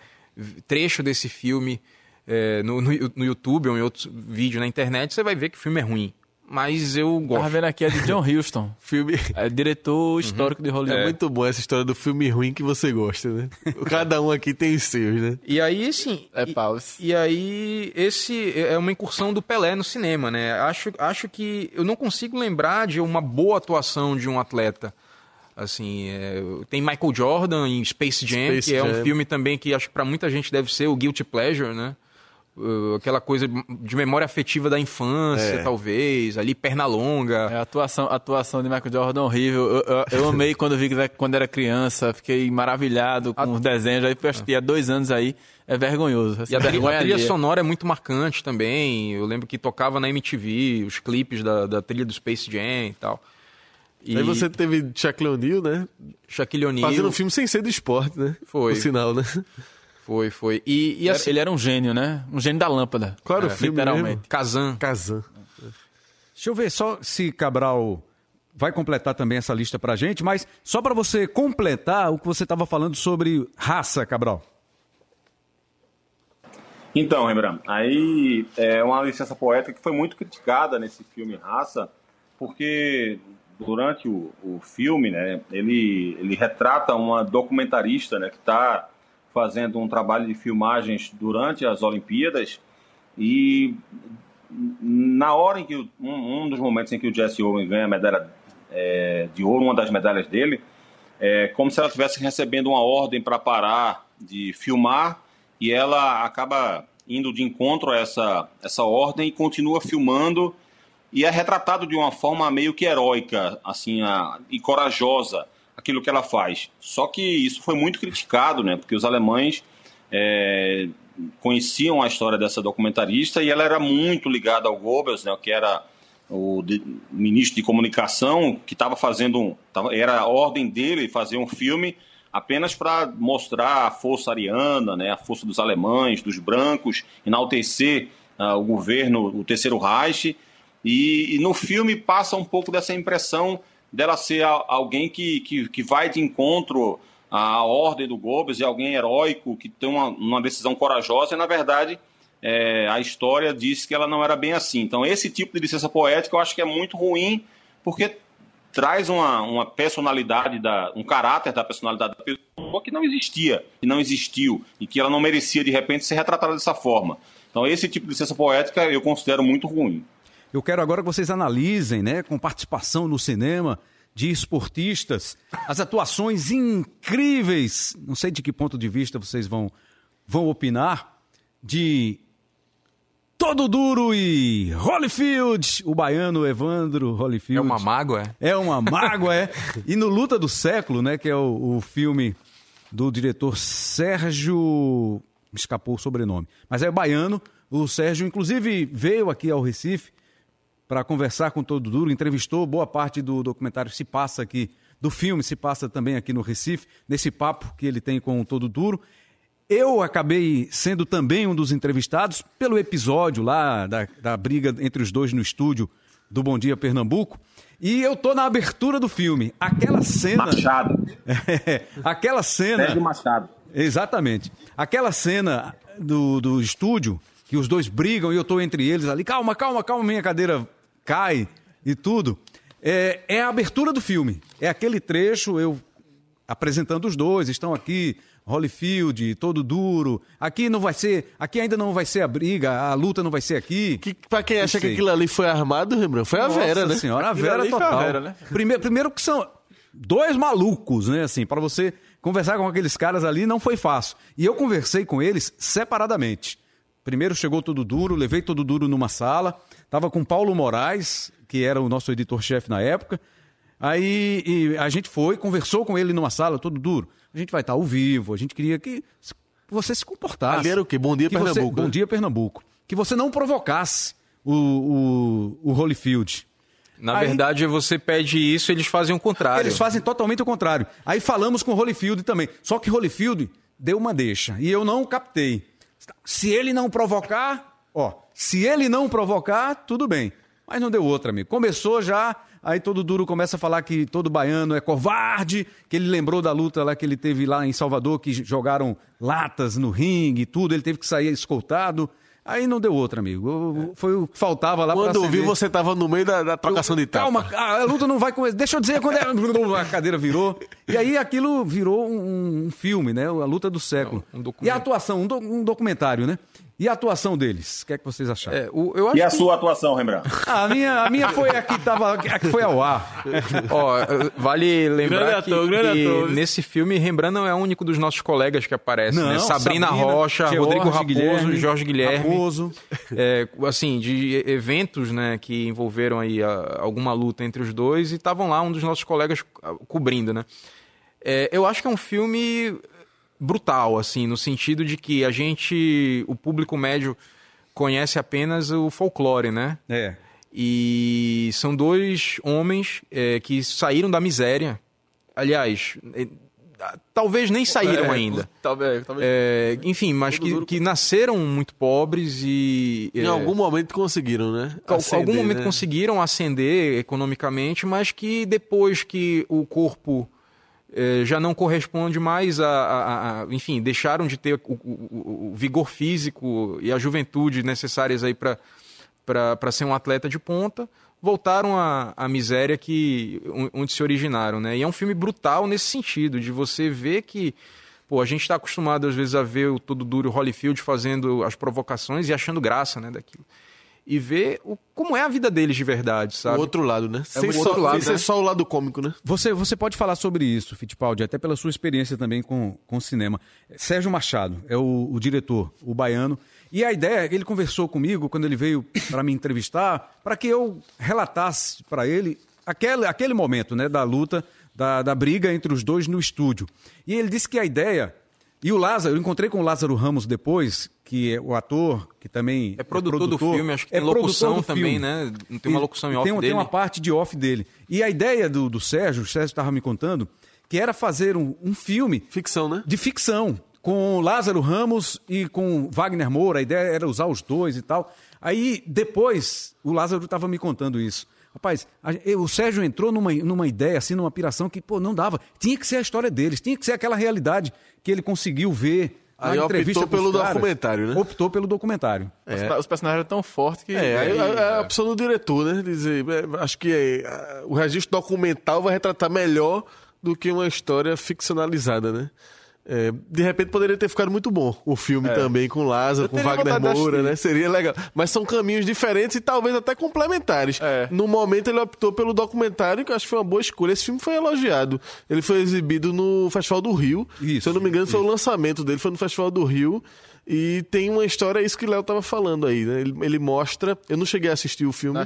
trecho desse filme, é, no, no, no, YouTube ou em outro vídeo na internet, você vai ver que o filme é ruim. Mas eu gosto. Tava vendo aqui é de John Huston. filme... É diretor histórico uhum. de Hollywood. É. muito bom essa história do filme ruim que você gosta, né? Cada um aqui tem os seus, né? E aí, sim. É pause. E, e aí, esse é uma incursão do Pelé no cinema, né? Acho, acho que eu não consigo lembrar de uma boa atuação de um atleta. Assim, é, tem Michael Jordan em Space Jam, Space que é um filme também que acho que para muita gente deve ser o Guilty Pleasure, né? Uh, aquela coisa de memória afetiva da infância, é. talvez, ali perna longa. É, a atuação, a atuação de Michael Jordan horrível. Eu, eu, eu amei quando vi que quando era criança, fiquei maravilhado com a... os desenhos, aí assisti há dois anos aí, é vergonhoso. Assim, e a, vergonha a trilha sonora é muito marcante também. Eu lembro que tocava na MTV, os clipes da, da trilha do Space Jam e tal. E... Aí você teve Shaquille O'Neal, né? Shaquille O'Neal. Fazendo um filme sem ser do esporte, né? Foi. O sinal, né? Foi, foi. E, e assim, ele era um gênio, né? Um gênio da lâmpada. Claro, é, filme literalmente. Mesmo. Kazan. Kazan. Deixa eu ver só se Cabral vai completar também essa lista pra gente, mas só para você completar o que você estava falando sobre raça, Cabral. Então, Rembrandt, aí é uma licença poética que foi muito criticada nesse filme Raça, porque durante o, o filme, né, ele, ele retrata uma documentarista, né, que está fazendo um trabalho de filmagens durante as Olimpíadas e na hora em que um, um dos momentos em que o Jesse Owens ganha a medalha é, de ouro, uma das medalhas dele, é como se ela estivesse recebendo uma ordem para parar de filmar e ela acaba indo de encontro a essa, essa ordem e continua filmando e é retratado de uma forma meio que heróica assim a, e corajosa aquilo que ela faz. Só que isso foi muito criticado, né? Porque os alemães é, conheciam a história dessa documentarista e ela era muito ligada ao Goebbels, né? Que era o de, ministro de comunicação que estava fazendo, tava, era a ordem dele fazer um filme apenas para mostrar a força ariana, né? A força dos alemães, dos brancos, enaltecer uh, o governo, o terceiro Reich. E, e no filme passa um pouco dessa impressão dela ser alguém que, que, que vai de encontro a ordem do Goebbels de alguém heróico que tem uma, uma decisão corajosa e, na verdade, é, a história diz que ela não era bem assim. Então, esse tipo de licença poética eu acho que é muito ruim, porque traz uma, uma personalidade, da, um caráter da personalidade da pessoa que não existia, que não existiu, e que ela não merecia, de repente, ser retratada dessa forma. Então, esse tipo de licença poética eu considero muito ruim. Eu quero agora que vocês analisem, né, com participação no cinema, de esportistas, as atuações incríveis, não sei de que ponto de vista vocês vão, vão opinar, de Todo Duro e Holyfield, o baiano Evandro Holyfield. É uma mágoa, é? É uma mágoa, é. E no Luta do Século, né, que é o, o filme do diretor Sérgio... Me escapou o sobrenome. Mas é baiano. O Sérgio, inclusive, veio aqui ao Recife para conversar com Todo Duro, entrevistou boa parte do documentário se passa aqui, do filme se passa também aqui no Recife, nesse papo que ele tem com o Todo Duro. Eu acabei sendo também um dos entrevistados pelo episódio lá da, da briga entre os dois no estúdio do Bom Dia Pernambuco. E eu tô na abertura do filme. Aquela cena. Machado. É, aquela cena. Sérgio Machado. Exatamente. Aquela cena do, do estúdio, que os dois brigam e eu tô entre eles ali. Calma, calma, calma, minha cadeira cai e tudo. É, é a abertura do filme. É aquele trecho, eu apresentando os dois, estão aqui Holyfield, todo duro. Aqui não vai ser, aqui ainda não vai ser a briga, a luta não vai ser aqui. Que, pra quem acha que aquilo ali foi armado, Rembrandt, foi a Nossa Vera, né? senhora, a Vera total. A Vera, né? primeiro, primeiro que são dois malucos, né? Assim, para você conversar com aqueles caras ali não foi fácil. E eu conversei com eles separadamente. Primeiro chegou todo duro, levei todo duro numa sala, tava com Paulo Moraes, que era o nosso editor-chefe na época. Aí a gente foi, conversou com ele numa sala, todo duro a gente vai estar ao vivo, a gente queria que você se comportasse. Ali era o quê? Bom dia, Pernambuco. Você, né? Bom dia, Pernambuco. Que você não provocasse o, o, o Holyfield. Na Aí, verdade, você pede isso, eles fazem o contrário. Eles fazem totalmente o contrário. Aí falamos com o Holyfield também. Só que Holyfield deu uma deixa. E eu não captei. Se ele não provocar, ó, se ele não provocar, tudo bem. Mas não deu outra, amigo. Começou já Aí todo duro começa a falar que todo baiano é covarde, que ele lembrou da luta lá que ele teve lá em Salvador, que jogaram latas no ringue e tudo, ele teve que sair escoltado. Aí não deu outra, amigo. Foi o que faltava lá Quando eu vi, você estava no meio da, da trocação de tapa. Calma, a luta não vai começar. Deixa eu dizer quando é... a cadeira virou. E aí aquilo virou um, um filme, né? A luta do século. Não, um e a atuação, um, do, um documentário, né? E a atuação deles? O que é que vocês acharam? É, o, e a que... sua atuação, Rembrandt? Ah, a, minha, a minha foi a que, tava, a que foi ao ar. Ó, vale lembrar que, ator, que nesse filme Rembrandt não é o único dos nossos colegas que aparece. Não, né? Sabrina, Sabrina Rocha, George Rodrigo Raposo, Guilherme, Jorge Guilherme. Raposo. É, assim, de eventos né, que envolveram aí a, alguma luta entre os dois e estavam lá um dos nossos colegas cobrindo, né? É, eu acho que é um filme brutal, assim, no sentido de que a gente, o público médio, conhece apenas o folclore, né? É. E são dois homens é, que saíram da miséria. Aliás, é, talvez nem saíram é, ainda. Talvez. talvez. É, enfim, mas que, que, nasceram muito pobres e. Em é, algum momento conseguiram, né? Em algum momento né? conseguiram ascender economicamente, mas que depois que o corpo já não corresponde mais a, a, a, enfim, deixaram de ter o, o, o, vigor físico e a juventude necessárias aí para ser um atleta de ponta, voltaram à, à miséria que onde se originaram, né? E é um filme brutal nesse sentido, de você ver que pô, a gente está acostumado às vezes a ver o todo duro Holyfield fazendo as provocações e achando graça, né, daquilo e ver o, como é a vida deles de verdade, sabe? O outro lado, né? É sem, só, outro lado, né? só o lado cômico, né? Você, você pode falar sobre isso, Fittipaldi, até pela sua experiência também com, com cinema. Sérgio Machado é o, o diretor, o baiano. E a ideia, ele conversou comigo quando ele veio para me entrevistar, para que eu relatasse para ele aquele, aquele momento né, da luta, da, da briga entre os dois no estúdio. E ele disse que a ideia e o Lázaro, eu encontrei com o Lázaro Ramos depois, que é o ator, que também é produtor, é produtor do filme, acho que é tem locução também, né? Tem uma locução em off tem, dele. Tem uma parte de off dele. E a ideia do, do Sérgio, o Sérgio estava me contando, que era fazer um, um filme... Ficção, né? De ficção, com Lázaro Ramos e com Wagner Moura. A ideia era usar os dois e tal. Aí, depois, o Lázaro estava me contando isso. Rapaz, a, o Sérgio entrou numa, numa ideia, assim, numa piração que, pô, não dava. Tinha que ser a história deles, tinha que ser aquela realidade que ele conseguiu ver Aí optou pelo caras, documentário, né? Optou pelo documentário. É. Os personagens eram tão fortes que. É, aí, a, a, opção do diretor, né? Dizer, é, acho que é, o registro documental vai retratar melhor do que uma história ficcionalizada, né? É, de repente poderia ter ficado muito bom o filme é. também, com Lázaro, com Wagner Moura, né? Seria legal. Mas são caminhos diferentes e talvez até complementares. É. No momento ele optou pelo documentário, que eu acho que foi uma boa escolha. Esse filme foi elogiado. Ele foi exibido no Festival do Rio. Isso, Se eu não me engano, isso. foi o lançamento dele, foi no Festival do Rio. E tem uma história, é isso que o Léo tava falando aí, né? Ele, ele, mostra. Eu não cheguei a assistir o filme,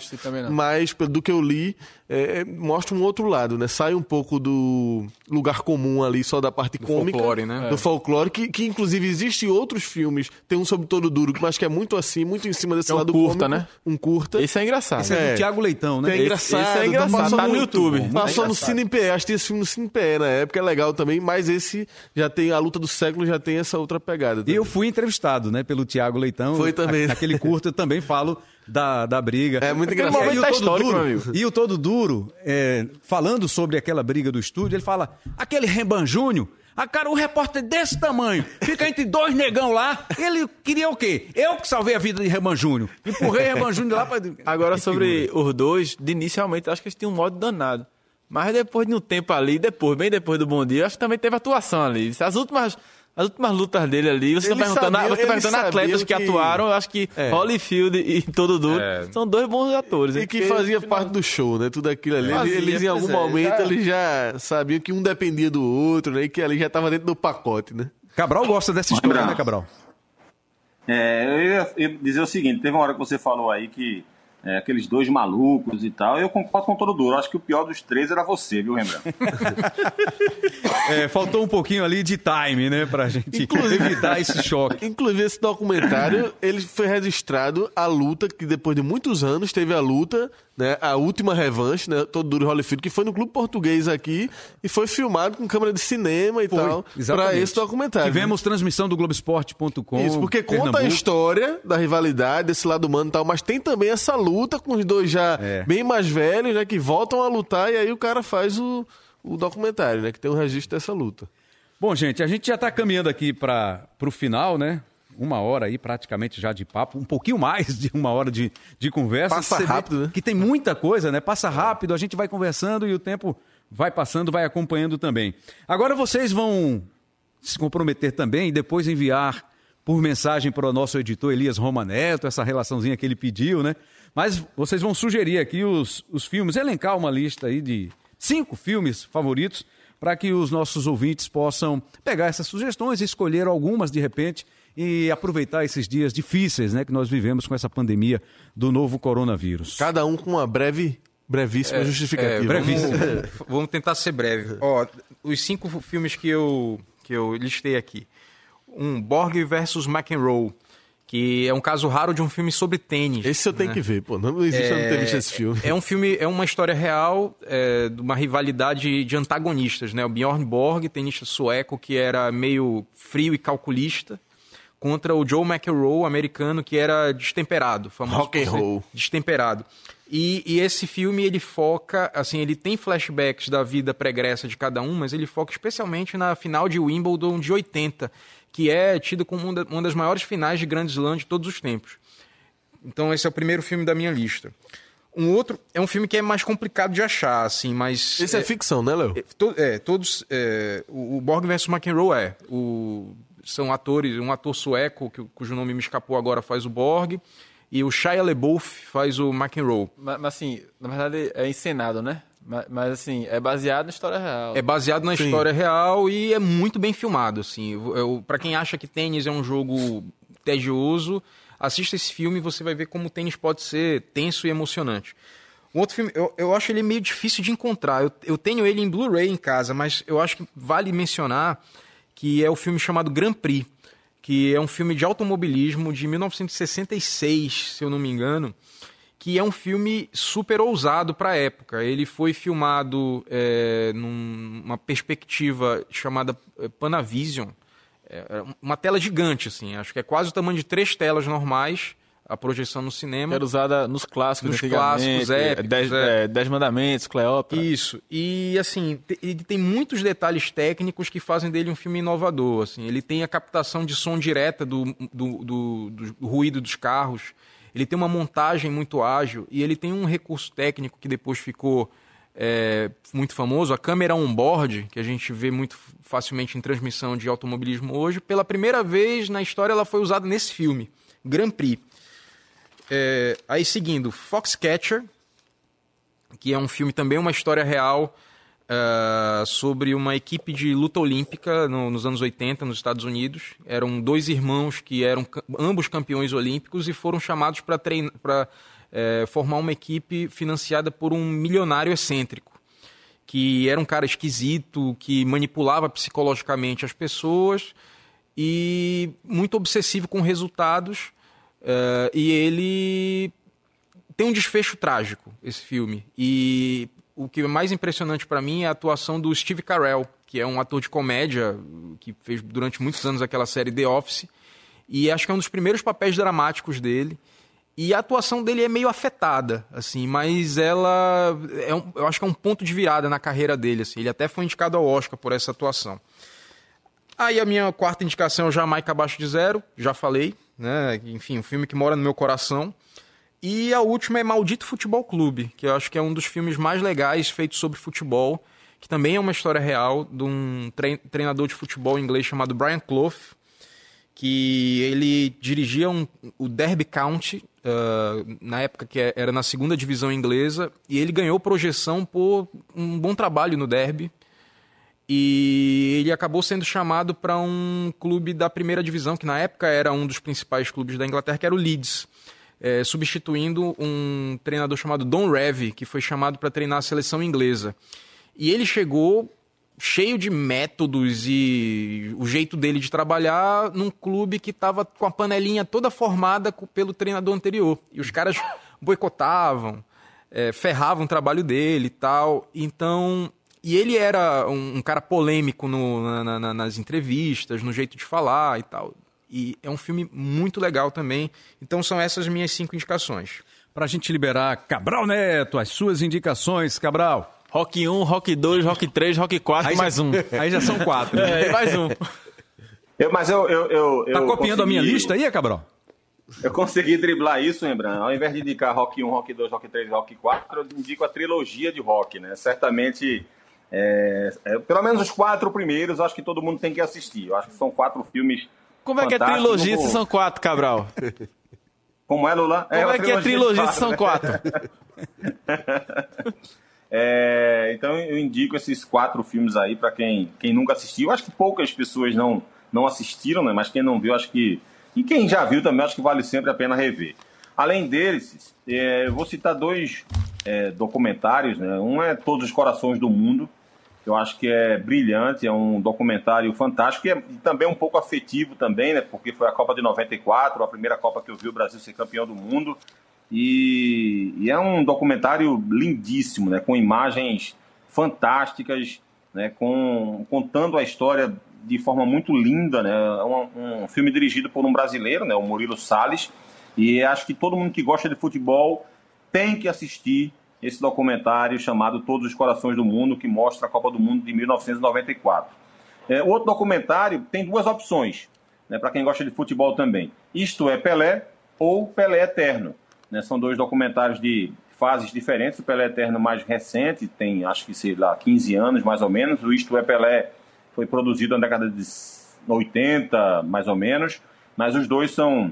mas do que eu li, é, é, mostra um outro lado, né? Sai um pouco do lugar comum ali, só da parte do cômica. Folclore, né? Do é. folclore, que, que inclusive existe outros filmes. Tem um sobre todo duro, mas que é muito assim, muito em cima desse é um lado curta, cômico, né? Um curta. Esse é engraçado. Esse é, do é. Tiago Leitão, né? é engraçado. Esse, esse é engraçado. Tá no YouTube. Passou no Cine PE, acho que esse filme no Cine PE na época, é legal também, mas esse já tem, a luta do século já tem essa outra pegada. E eu fui entrevistado, né, pelo Tiago Leitão. Foi também. Naquele curto eu também falo da, da briga. É muito engraçado. E, o todo duro, e o Todo Duro, é, falando sobre aquela briga do estúdio, ele fala, aquele Remban Júnior, a cara, um repórter desse tamanho, fica entre dois negão lá, ele queria o quê? Eu que salvei a vida de Reban Júnior. Empurrei Reban Júnior lá pra... Agora, sobre figura. os dois, de inicialmente, acho que eles tinham um modo danado. Mas depois de um tempo ali, depois, bem depois do Bom Dia, acho que também teve atuação ali. As últimas as últimas lutas dele ali, você está perguntando, sabia, você tá perguntando atletas que... que... atuaram, eu acho que é. Holyfield e Todo Duro é. são dois bons atores. E que fazia parte do show, né? Tudo aquilo ali. Fazia, eles, em algum é, momento, já... eles já sabiam que um dependia do outro, né? E que ali já estava dentro do pacote, né? Cabral gosta dessa história, né, Cabral? É, eu ia dizer o seguinte, teve uma hora que você falou aí que é, aqueles dois malucos e tal. Eu concordo com todo duro. Acho que o pior dos três era você, viu, Rembrandt? é, faltou um pouquinho ali de time, né, pra gente inclusive, evitar esse choque. Inclusive, esse documentário, ele foi registrado a luta, que depois de muitos anos teve a luta né, a última revanche, né, todo duro Holyfield, que foi no Clube Português aqui e foi filmado com câmera de cinema e foi, tal, para esse documentário. Tivemos né? transmissão do Globoesporte.com. Isso, porque Pernambuco. conta a história da rivalidade, desse lado humano e tal, mas tem também essa luta com os dois já é. bem mais velhos, né, que voltam a lutar e aí o cara faz o, o documentário, né, que tem o um registro dessa luta. Bom, gente, a gente já está caminhando aqui para o final, né? Uma hora aí praticamente já de papo, um pouquinho mais de uma hora de, de conversa. Passa rápido, né? Que tem muita coisa, né? Passa rápido, a gente vai conversando e o tempo vai passando, vai acompanhando também. Agora vocês vão se comprometer também e depois enviar por mensagem para o nosso editor Elias Romaneto, essa relaçãozinha que ele pediu, né? Mas vocês vão sugerir aqui os, os filmes, elencar uma lista aí de cinco filmes favoritos para que os nossos ouvintes possam pegar essas sugestões e escolher algumas de repente e aproveitar esses dias difíceis né, que nós vivemos com essa pandemia do novo coronavírus. Cada um com uma breve, brevíssima é, justificativa. É, brevíssima. Vamos, vamos, tentar ser breve. Ó, os cinco filmes que eu, que eu listei aqui. Um, Borg versus McEnroe que é um caso raro de um filme sobre tênis. Esse eu tenho né? que ver, pô. Não existe é, eu não ter visto esse filme. É um filme, é uma história real é, de uma rivalidade de antagonistas, né? O Bjorn Borg, tenista sueco que era meio frio e calculista, contra o Joe McEnroe, americano, que era destemperado, famoso Rock and roll. destemperado. E, e, esse filme ele foca, assim, ele tem flashbacks da vida pregressa de cada um, mas ele foca especialmente na final de Wimbledon de 80, que é tido como uma das maiores finais de Grand Slam de todos os tempos. Então esse é o primeiro filme da minha lista. Um outro é um filme que é mais complicado de achar, assim, mas... Esse é, é ficção, né, Léo? É, to, é, todos... É, o, o Borg vs McEnroe é. O são atores, um ator sueco, que, cujo nome me escapou agora, faz o Borg, e o Shia LaBeouf faz o McEnroe. Mas, mas assim, na verdade é encenado, né? Mas, mas, assim, é baseado na história real. É baseado na Sim. história real e é muito bem filmado, assim. para quem acha que tênis é um jogo tedioso, assista esse filme e você vai ver como o tênis pode ser tenso e emocionante. Um outro filme, eu, eu acho ele meio difícil de encontrar. Eu, eu tenho ele em Blu-ray em casa, mas eu acho que vale mencionar que é o filme chamado Grand Prix, que é um filme de automobilismo de 1966, se eu não me engano, que é um filme super ousado para a época. Ele foi filmado é, numa perspectiva chamada é, Panavision, é, uma tela gigante, assim, acho que é quase o tamanho de três telas normais, a projeção no cinema. Era usada nos clássicos, nos clássicos, épicos, Dez, é. É, Dez Mandamentos, Cleópatra. Isso. E assim, ele tem muitos detalhes técnicos que fazem dele um filme inovador. Assim, ele tem a captação de som direta do, do, do, do ruído dos carros. Ele tem uma montagem muito ágil e ele tem um recurso técnico que depois ficou é, muito famoso, a câmera on-board, que a gente vê muito facilmente em transmissão de automobilismo hoje. Pela primeira vez na história ela foi usada nesse filme, Grand Prix. É, aí seguindo, Foxcatcher, que é um filme também uma história real uh, sobre uma equipe de luta olímpica no, nos anos 80 nos Estados Unidos. Eram dois irmãos que eram ambos campeões olímpicos e foram chamados para é, formar uma equipe financiada por um milionário excêntrico, que era um cara esquisito, que manipulava psicologicamente as pessoas e muito obsessivo com resultados. Uh, e ele tem um desfecho trágico, esse filme. E o que é mais impressionante para mim é a atuação do Steve Carell, que é um ator de comédia que fez durante muitos anos aquela série The Office. E acho que é um dos primeiros papéis dramáticos dele. E a atuação dele é meio afetada, assim, mas ela é um, eu acho que é um ponto de virada na carreira dele, assim. Ele até foi indicado ao Oscar por essa atuação. Aí a minha quarta indicação é o Jamaica Abaixo de Zero, já falei, né? Enfim, um filme que mora no meu coração. E a última é Maldito Futebol Clube, que eu acho que é um dos filmes mais legais feitos sobre futebol, que também é uma história real de um treinador de futebol inglês chamado Brian Clough, que ele dirigia um, o Derby County, uh, na época que era na segunda divisão inglesa, e ele ganhou projeção por um bom trabalho no Derby, e ele acabou sendo chamado para um clube da primeira divisão, que na época era um dos principais clubes da Inglaterra, que era o Leeds, é, substituindo um treinador chamado Don Revy, que foi chamado para treinar a seleção inglesa. E ele chegou cheio de métodos e o jeito dele de trabalhar num clube que estava com a panelinha toda formada pelo treinador anterior. E os caras boicotavam, é, ferravam o trabalho dele e tal. Então, e ele era um, um cara polêmico no, na, na, nas entrevistas, no jeito de falar e tal. E é um filme muito legal também. Então são essas minhas cinco indicações. Para a gente liberar Cabral Neto, as suas indicações, Cabral. Rock 1, Rock 2, Rock 3, Rock 4 aí mais já, um. Aí já são quatro. é, mais um. Eu, mas eu, eu, eu, Tá copiando consegui... a minha lista aí, Cabral? Eu consegui driblar isso, lembrando. Ao invés de indicar Rock 1, Rock 2, Rock 3, Rock 4, eu indico a trilogia de rock, né? Certamente é, é, pelo menos os quatro primeiros, acho que todo mundo tem que assistir. Eu acho que são quatro filmes. Como é que é trilogia se são quatro, Cabral? Como é, Lula? Como é, é que é trilogia se são quatro? é, então eu indico esses quatro filmes aí para quem, quem nunca assistiu. Acho que poucas pessoas não, não assistiram, né? mas quem não viu, acho que. E quem já viu também, acho que vale sempre a pena rever. Além deles, é, eu vou citar dois é, documentários. Né? Um é Todos os Corações do Mundo, eu acho que é brilhante, é um documentário fantástico e, é, e também um pouco afetivo também, né? Porque foi a Copa de 94, a primeira Copa que eu vi o Brasil ser campeão do mundo. E, e, é um documentário lindíssimo, né? Com imagens fantásticas, né? Com, contando a história de forma muito linda, né? É um, um filme dirigido por um brasileiro, né? O Murilo Salles. E acho que todo mundo que gosta de futebol tem que assistir esse documentário chamado Todos os Corações do Mundo, que mostra a Copa do Mundo de 1994. É, outro documentário tem duas opções, né, para quem gosta de futebol também. Isto é Pelé ou Pelé Eterno. Né, são dois documentários de fases diferentes. O Pelé Eterno mais recente, tem acho que sei lá, 15 anos mais ou menos. O Isto é Pelé foi produzido na década de 80, mais ou menos. Mas os dois são,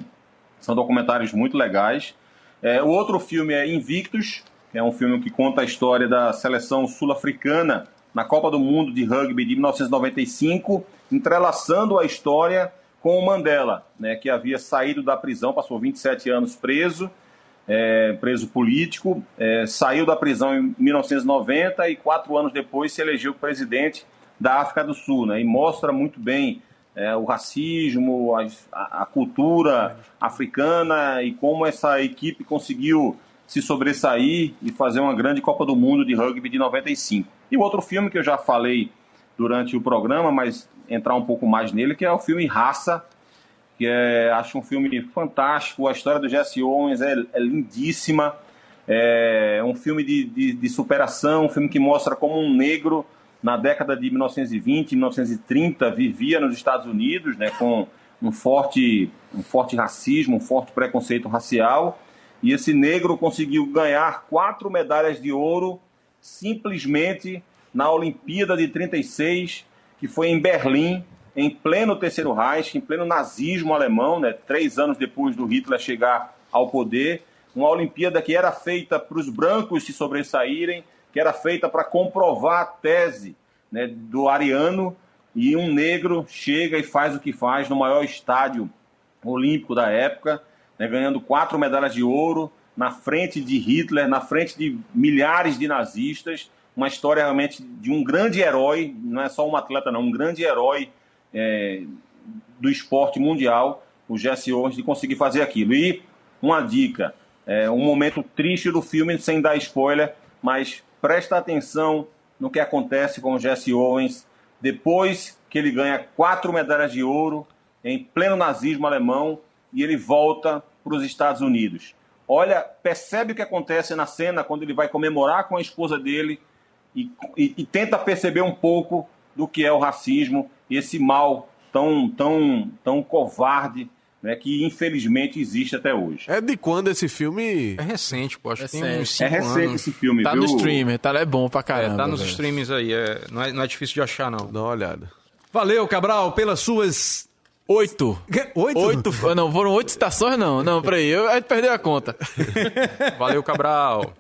são documentários muito legais. É, o outro filme é Invictus, é um filme que conta a história da seleção sul-africana na Copa do Mundo de Rugby de 1995, entrelaçando a história com o Mandela, né, que havia saído da prisão, passou 27 anos preso, é, preso político, é, saiu da prisão em 1990 e quatro anos depois se elegeu presidente da África do Sul, né, e mostra muito bem é, o racismo, a, a, cultura africana e como essa equipe conseguiu se sobressair e fazer uma grande Copa do Mundo de rugby de 95. E o outro filme que eu já falei durante o programa, mas entrar um pouco mais nele, que é o filme Raça, que é, acho um filme fantástico. A história do Jesse Owens é, é lindíssima. É um filme de, de, de, superação, um filme que mostra como um negro, na década de 1920 1930, vivia nos Estados Unidos, né, com um forte, um forte racismo, um forte preconceito racial. E esse negro conseguiu ganhar quatro medalhas de ouro simplesmente na Olimpíada de 36, que foi em Berlim, em pleno Terceiro Reich, em pleno nazismo alemão, né, três anos depois do Hitler chegar ao poder. Uma Olimpíada que era feita para os brancos se sobressaírem, que era feita para comprovar a tese né, do ariano, e um negro chega e faz o que faz no maior estádio olímpico da época, né, ganhando quatro medalhas de ouro, na frente de Hitler, na frente de milhares de nazistas, uma história realmente de um grande herói, não é só um atleta não, um grande herói é, do esporte mundial, o Jesse Owens, de conseguir fazer aquilo. E uma dica, é um momento triste do filme, sem dar spoiler, mas presta atenção no que acontece com o Jesse Owens depois que ele ganha quatro medalhas de ouro em pleno nazismo alemão e ele volta para os Estados Unidos. Olha, percebe o que acontece na cena quando ele vai comemorar com a esposa dele e, e, e tenta perceber um pouco do que é o racismo e esse mal tão, tão, tão covarde né, que infelizmente existe até hoje. É de quando esse filme? É recente, pô. Acho que tem uns É recente anos. esse filme, Tá viu? no streamer, tá é bom pra caramba. É, tá nos velho. streams aí, é, não, é, não é difícil de achar, não. Dá uma olhada. Valeu, Cabral, pelas suas... Oito. Oito? Oito. Não, foram oito estações, não. Não, peraí, eu, a gente perdeu a conta. Valeu, Cabral.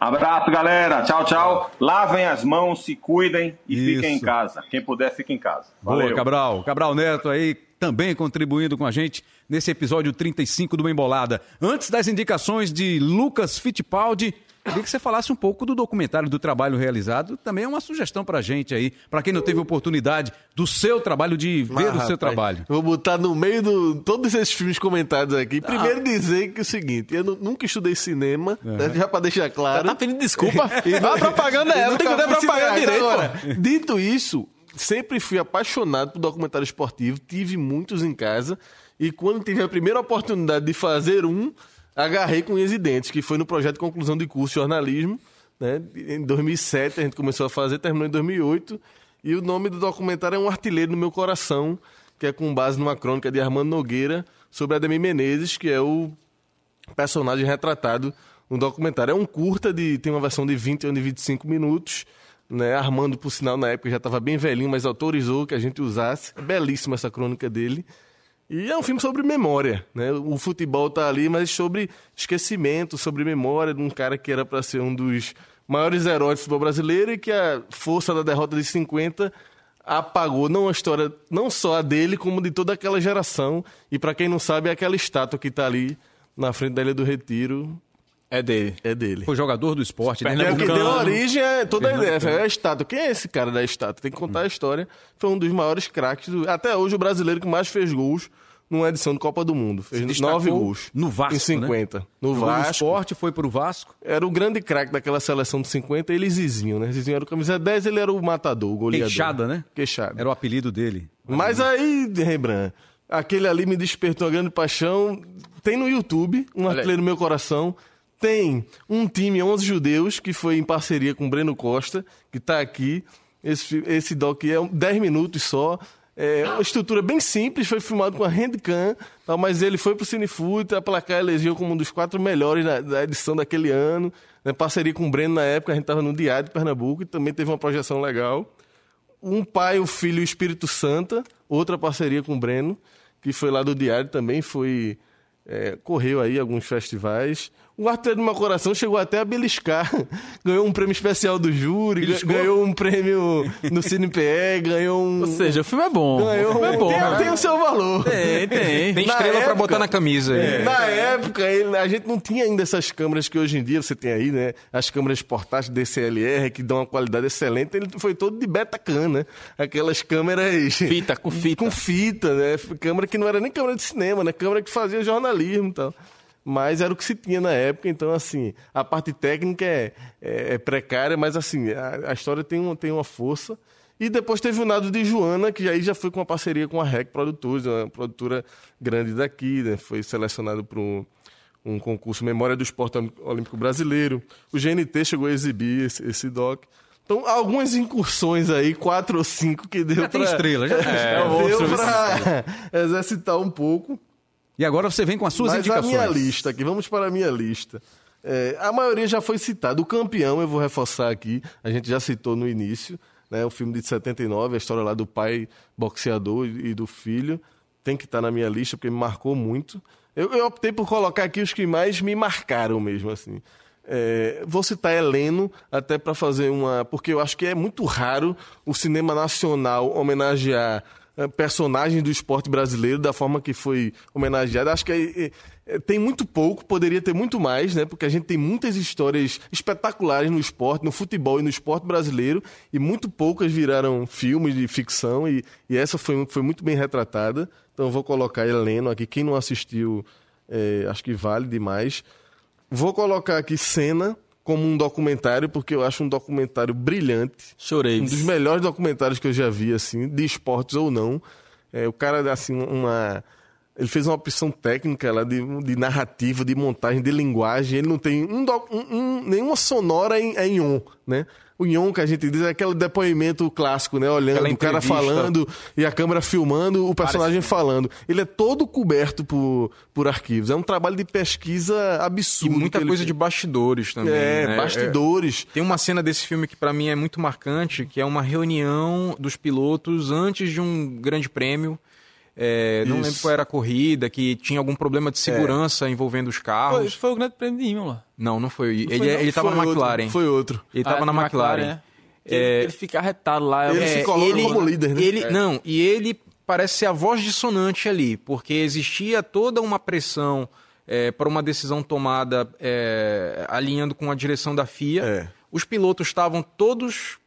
Abraço, galera. Tchau, tchau. Lavem as mãos, se cuidem e Isso. fiquem em casa. Quem puder, fique em casa. Boa, Valeu. Cabral. Cabral Neto aí também contribuindo com a gente nesse episódio 35 do Bem Bolada. Antes das indicações de Lucas Fittipaldi, queria que você falasse um pouco do documentário do trabalho realizado. Também é uma sugestão pra gente aí, pra quem não teve oportunidade do seu trabalho, de ver Mas, o seu rapaz, trabalho. Vou botar no meio de todos esses filmes comentados aqui. Primeiro dizer que é o seguinte, eu nu- nunca estudei cinema, né, já pra deixar claro. Tá pedindo desculpa? E a propaganda é, eu tenho que fui propaganda direito, Agora. Dito isso, sempre fui apaixonado por documentário esportivo, tive muitos em casa, e quando tive a primeira oportunidade de fazer um, agarrei com unhas e dentes, que foi no projeto de conclusão de curso de jornalismo, né? Em 2007 a gente começou a fazer, terminou em 2008, e o nome do documentário é Um Artilheiro no Meu Coração, que é com base numa crônica de Armando Nogueira sobre Ademir Menezes, que é o personagem retratado no documentário. É um curta, de, tem uma versão de 20 e uma de 25 minutos. Né? Armando, por sinal, na época já estava bem velhinho, mas autorizou que a gente usasse. É belíssima essa crônica dele. E é um filme sobre memória. Né? O futebol tá ali, mas sobre esquecimento, sobre memória de um cara que era para ser um dos maiores heróis do futebol brasileiro e que a força da derrota de 50 apagou não a história, não só a dele, como de toda aquela geração. E para quem não sabe, é aquela estátua que tá ali na frente da Ilha do Retiro É dele. é dele. Foi jogador do esporte, né? É o que Pernambucano. deu origem a toda a ideia. É a estátua. Quem é esse cara da estátua? Tem que contar a história. Foi um dos maiores craques. do- Até hoje, o brasileiro que mais fez gols numa edição de Copa do Mundo. Fez nove gols. no Vasco, Em 50. No Jogou no Vasco. esporte, foi pro Vasco. Era o grande craque daquela seleção de 50, ele e Zizinho, né? Zizinho era o camisa 10, ele era o matador, o goleador. Queixada, né? Queixada. Era o apelido dele. Mas aí, Rembrandt, aquele ali me despertou uma grande paixão. Tem no YouTube, um artilheiro no meu coração. Tem um time 11 judeus que foi em parceria com o Breno Costa, que tá aqui. Esse, esse doc é um- 10 minutos só. É uma estrutura bem simples, foi filmado com a Handcam, mas ele foi pro Cinefoot, a Placar elegeu como um dos quatro melhores da, edição daquele ano. Né, parceria com o Breno na época, a gente tava no Diário de Pernambuco e também teve uma projeção legal um pai, o filho e o Espírito Santa, outra parceria com o Breno, que foi lá do Diário também, foi. é, correu aí alguns festivais. O Artilheiro do Meu Coração chegou até a beliscar. Ganhou um prêmio especial do júri, Beliscou? ganhou um prêmio no CinePE, ganhou um. Ou seja, o filme é bom. ganhou o filme é bom. tem, né? tem o seu valor. Tem, tem. Tem estrela pra época- botar na camisa aí. Na época, a gente não tinha ainda essas câmeras que hoje em dia você tem aí, né? As câmeras portáteis DCLR que dão uma qualidade excelente. Ele foi todo de Betacam, né? Aquelas câmeras. Fita, com fita. Com fita, né? Câmera que não era nem câmera de cinema, né? Câmera que fazia jornalismo e tal. Mas era o que se tinha na época, então, assim, a parte técnica é, é- é precária, mas, assim, a, a história tem, um, tem uma força. E depois teve o Nado de Joana, que aí já foi com uma parceria com a REC Produtores, uma produtora grande daqui, né? Foi selecionado para um, concurso Memória do Esporte Olímpico Brasileiro. O GNT chegou a exibir esse, esse doc. Então, algumas incursões aí, quatro ou cinco, que deu já pra... tem estrela, já é, deu pra exercitar um pouco. E agora você vem com as suas Mas indicações. a minha lista aqui, vamos para a minha lista. É, a maioria já foi citada. O campeão, eu vou reforçar aqui, a gente já citou no início, né, o filme de 79, a história lá do pai boxeador e do filho. Tem que estar na minha lista, porque me marcou muito. Eu, eu optei por colocar aqui os que mais me marcaram mesmo, assim. É, vou citar Heleno até para fazer uma. Porque eu acho que é muito raro o cinema nacional homenagear é, personagens do esporte brasileiro da forma que foi homenageado. Acho que é, é, tem muito pouco, poderia ter muito mais, né? Porque a gente tem muitas histórias espetaculares no esporte, no futebol e no esporte brasileiro, e muito poucas viraram filmes de ficção, e, e essa foi, foi muito bem retratada. Então vou colocar Heleno aqui. Quem não assistiu, é, acho que vale demais. Vou colocar aqui Cena como um documentário, porque eu acho um documentário brilhante. Chorei. Um dos melhores documentários que eu já vi, assim, de esportes ou não. É, o cara, assim, uma. Ele fez uma opção técnica lá de, de narrativa, de montagem, de linguagem. Ele não tem um, um, um nenhuma sonora em, em on, né? O Yon que a gente diz é aquele depoimento clássico, né? Olhando o cara falando e a câmera filmando, o personagem Parece. falando. Ele é todo coberto por, por arquivos. É um trabalho de pesquisa absurdo. E muita coisa fez. de bastidores também. É, né? bastidores. É, tem uma cena desse filme que para mim é muito marcante, que é uma reunião dos pilotos antes de um grande prêmio. É, não lembro qual era a corrida, que tinha algum problema de segurança é. envolvendo os carros. Foi, foi, o grande prêmio de Imola. Não, não foi. Não ele, foi, ele tava na McLaren. Outro, foi outro. Ele ah, tava na McLaren. McLaren é. Ele fica arretado lá. Ele se coloca ele, como líder, né? Ele, Não, e ele parece ser a voz dissonante ali, porque existia toda uma pressão é, para uma decisão tomada é, alinhando com a direção da FIA. É. Os pilotos estavam todos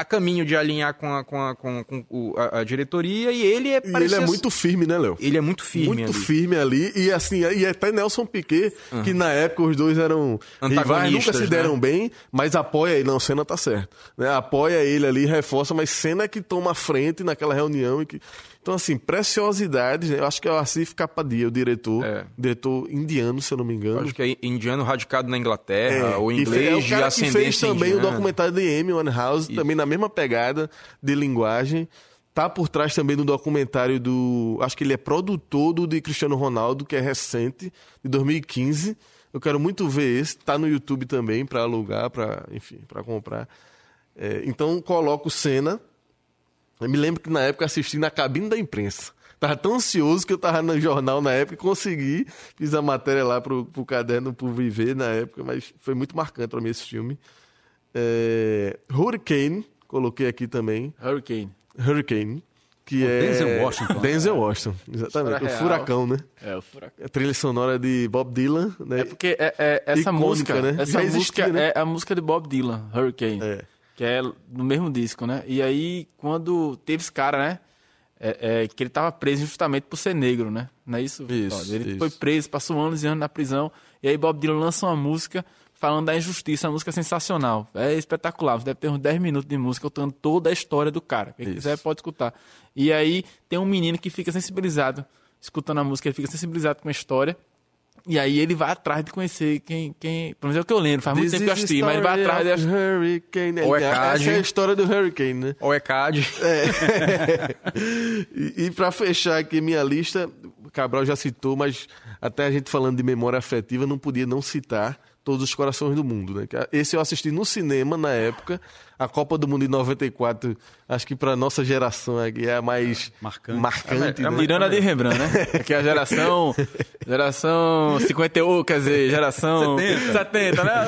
a caminho de alinhar com a, com a, com, com a, a diretoria e ele é e ele é muito firme, né, Léo? Ele é muito firme Muito ali. firme ali e assim, e até Nelson Piquet, uhum. que na época os dois eram rivais, nunca se deram né? bem, mas apoia ele, não, Senna tá certo. Né? Apoia ele ali, reforça, mas Senna é que toma a frente naquela reunião e que então, assim, preciosidades, né? eu acho que é o Asif Kapadia, o diretor, é. diretor indiano, se eu não me engano. acho que é indiano radicado na Inglaterra, é. ou inglês é o cara que fez também indiana. o documentário de Amy Winehouse, também na mesma pegada de linguagem. Tá por trás também do documentário do. Acho que ele é produtor do de Cristiano Ronaldo, que é recente, de 2015. Eu quero muito ver esse. Tá no YouTube também para alugar, para enfim, para comprar. É, então coloco cena eu me lembro que na época assisti na cabine da imprensa. Tava tão ansioso que eu tava no jornal na época e consegui. Fiz a matéria lá pro, pro caderno pro Viver na época, mas foi muito marcante para mim esse filme. É... Hurricane, coloquei aqui também. Hurricane. Hurricane. Que o é. Denzel Washington. Denzel Washington, exatamente. O furacão, né? É, o furacão. A trilha sonora de Bob Dylan, né? É porque é, é essa Icônica, música, né? Essa Já música existia, né? é a música de Bob Dylan, Hurricane. É que é no mesmo disco, né? E aí, quando teve esse cara, né? É, é, que ele estava preso justamente por ser negro, né? Não é isso? isso ele isso. foi preso, passou anos e anos na prisão. E aí Bob Dylan lança uma música falando da injustiça, uma música sensacional. É espetacular. Você deve ter uns 10 minutos de música contando toda a história do cara. Quem isso. quiser pode escutar. E aí tem um menino que fica sensibilizado, escutando a música, ele fica sensibilizado com a história. E aí ele vai atrás de conhecer quem. quem pelo menos é o que eu lembro, faz muito tempo que eu assisti, mas ele vai atrás de. Hurricane. Ou é CAD. Essa é a história do Hurricane, né? Ou é CAD. É. e, e para fechar aqui minha lista, o Cabral já citou, mas até a gente falando de memória afetiva, não podia não citar Todos os Corações do Mundo, né? Esse eu assisti no cinema na época. A Copa do Mundo de 94, acho que para nossa geração aqui é a mais marcante. marcante é, é, né? Miranda de Rembrandt, né? Que é a geração. Geração 51, quer dizer, geração 70, 70 né?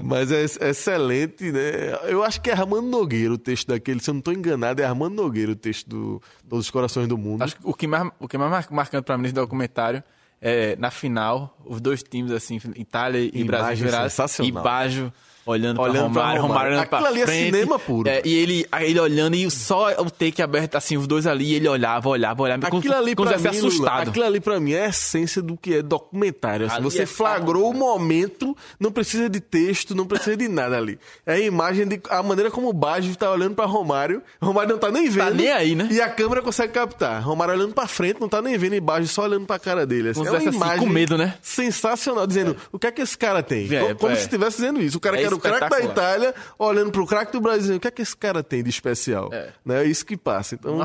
Mas é, é excelente, né? Eu acho que é Armando Nogueira o texto daquele, se eu não estou enganado, é Armando Nogueira o texto do Todos os Corações do Mundo. Acho que o que mais, o que mais marcante para mim nesse documentário é, na final, os dois times, assim, Itália e, e Brasil, sensacional. e Baggio olhando, olhando pra Romário, Romário olhando Aquilo pra ali é frente. é cinema puro. É, e ele, ele olhando e só o take aberto, assim, os dois ali, ele olhava, olhava, olhava. Aquilo como, ali como pra mim, assustado. aquilo ali pra mim é a essência do que é documentário. Assim, você é flagrou o momento, não precisa de texto, não precisa de nada ali. É a imagem de a maneira como o Baggio tá olhando pra Romário. Romário não tá nem tá vendo. Tá nem aí, né? E a câmera consegue captar. Romário olhando pra frente, não tá nem vendo, e Baggio só olhando pra cara dele. Assim. É uma imagem assim, com medo, né? sensacional, dizendo é. o que é que esse cara tem. É, como é. se estivesse dizendo isso. O cara é que era o craque da Itália, olhando pro craque do Brasil, o que é que esse cara tem de especial? É, né? é isso que passa. Então,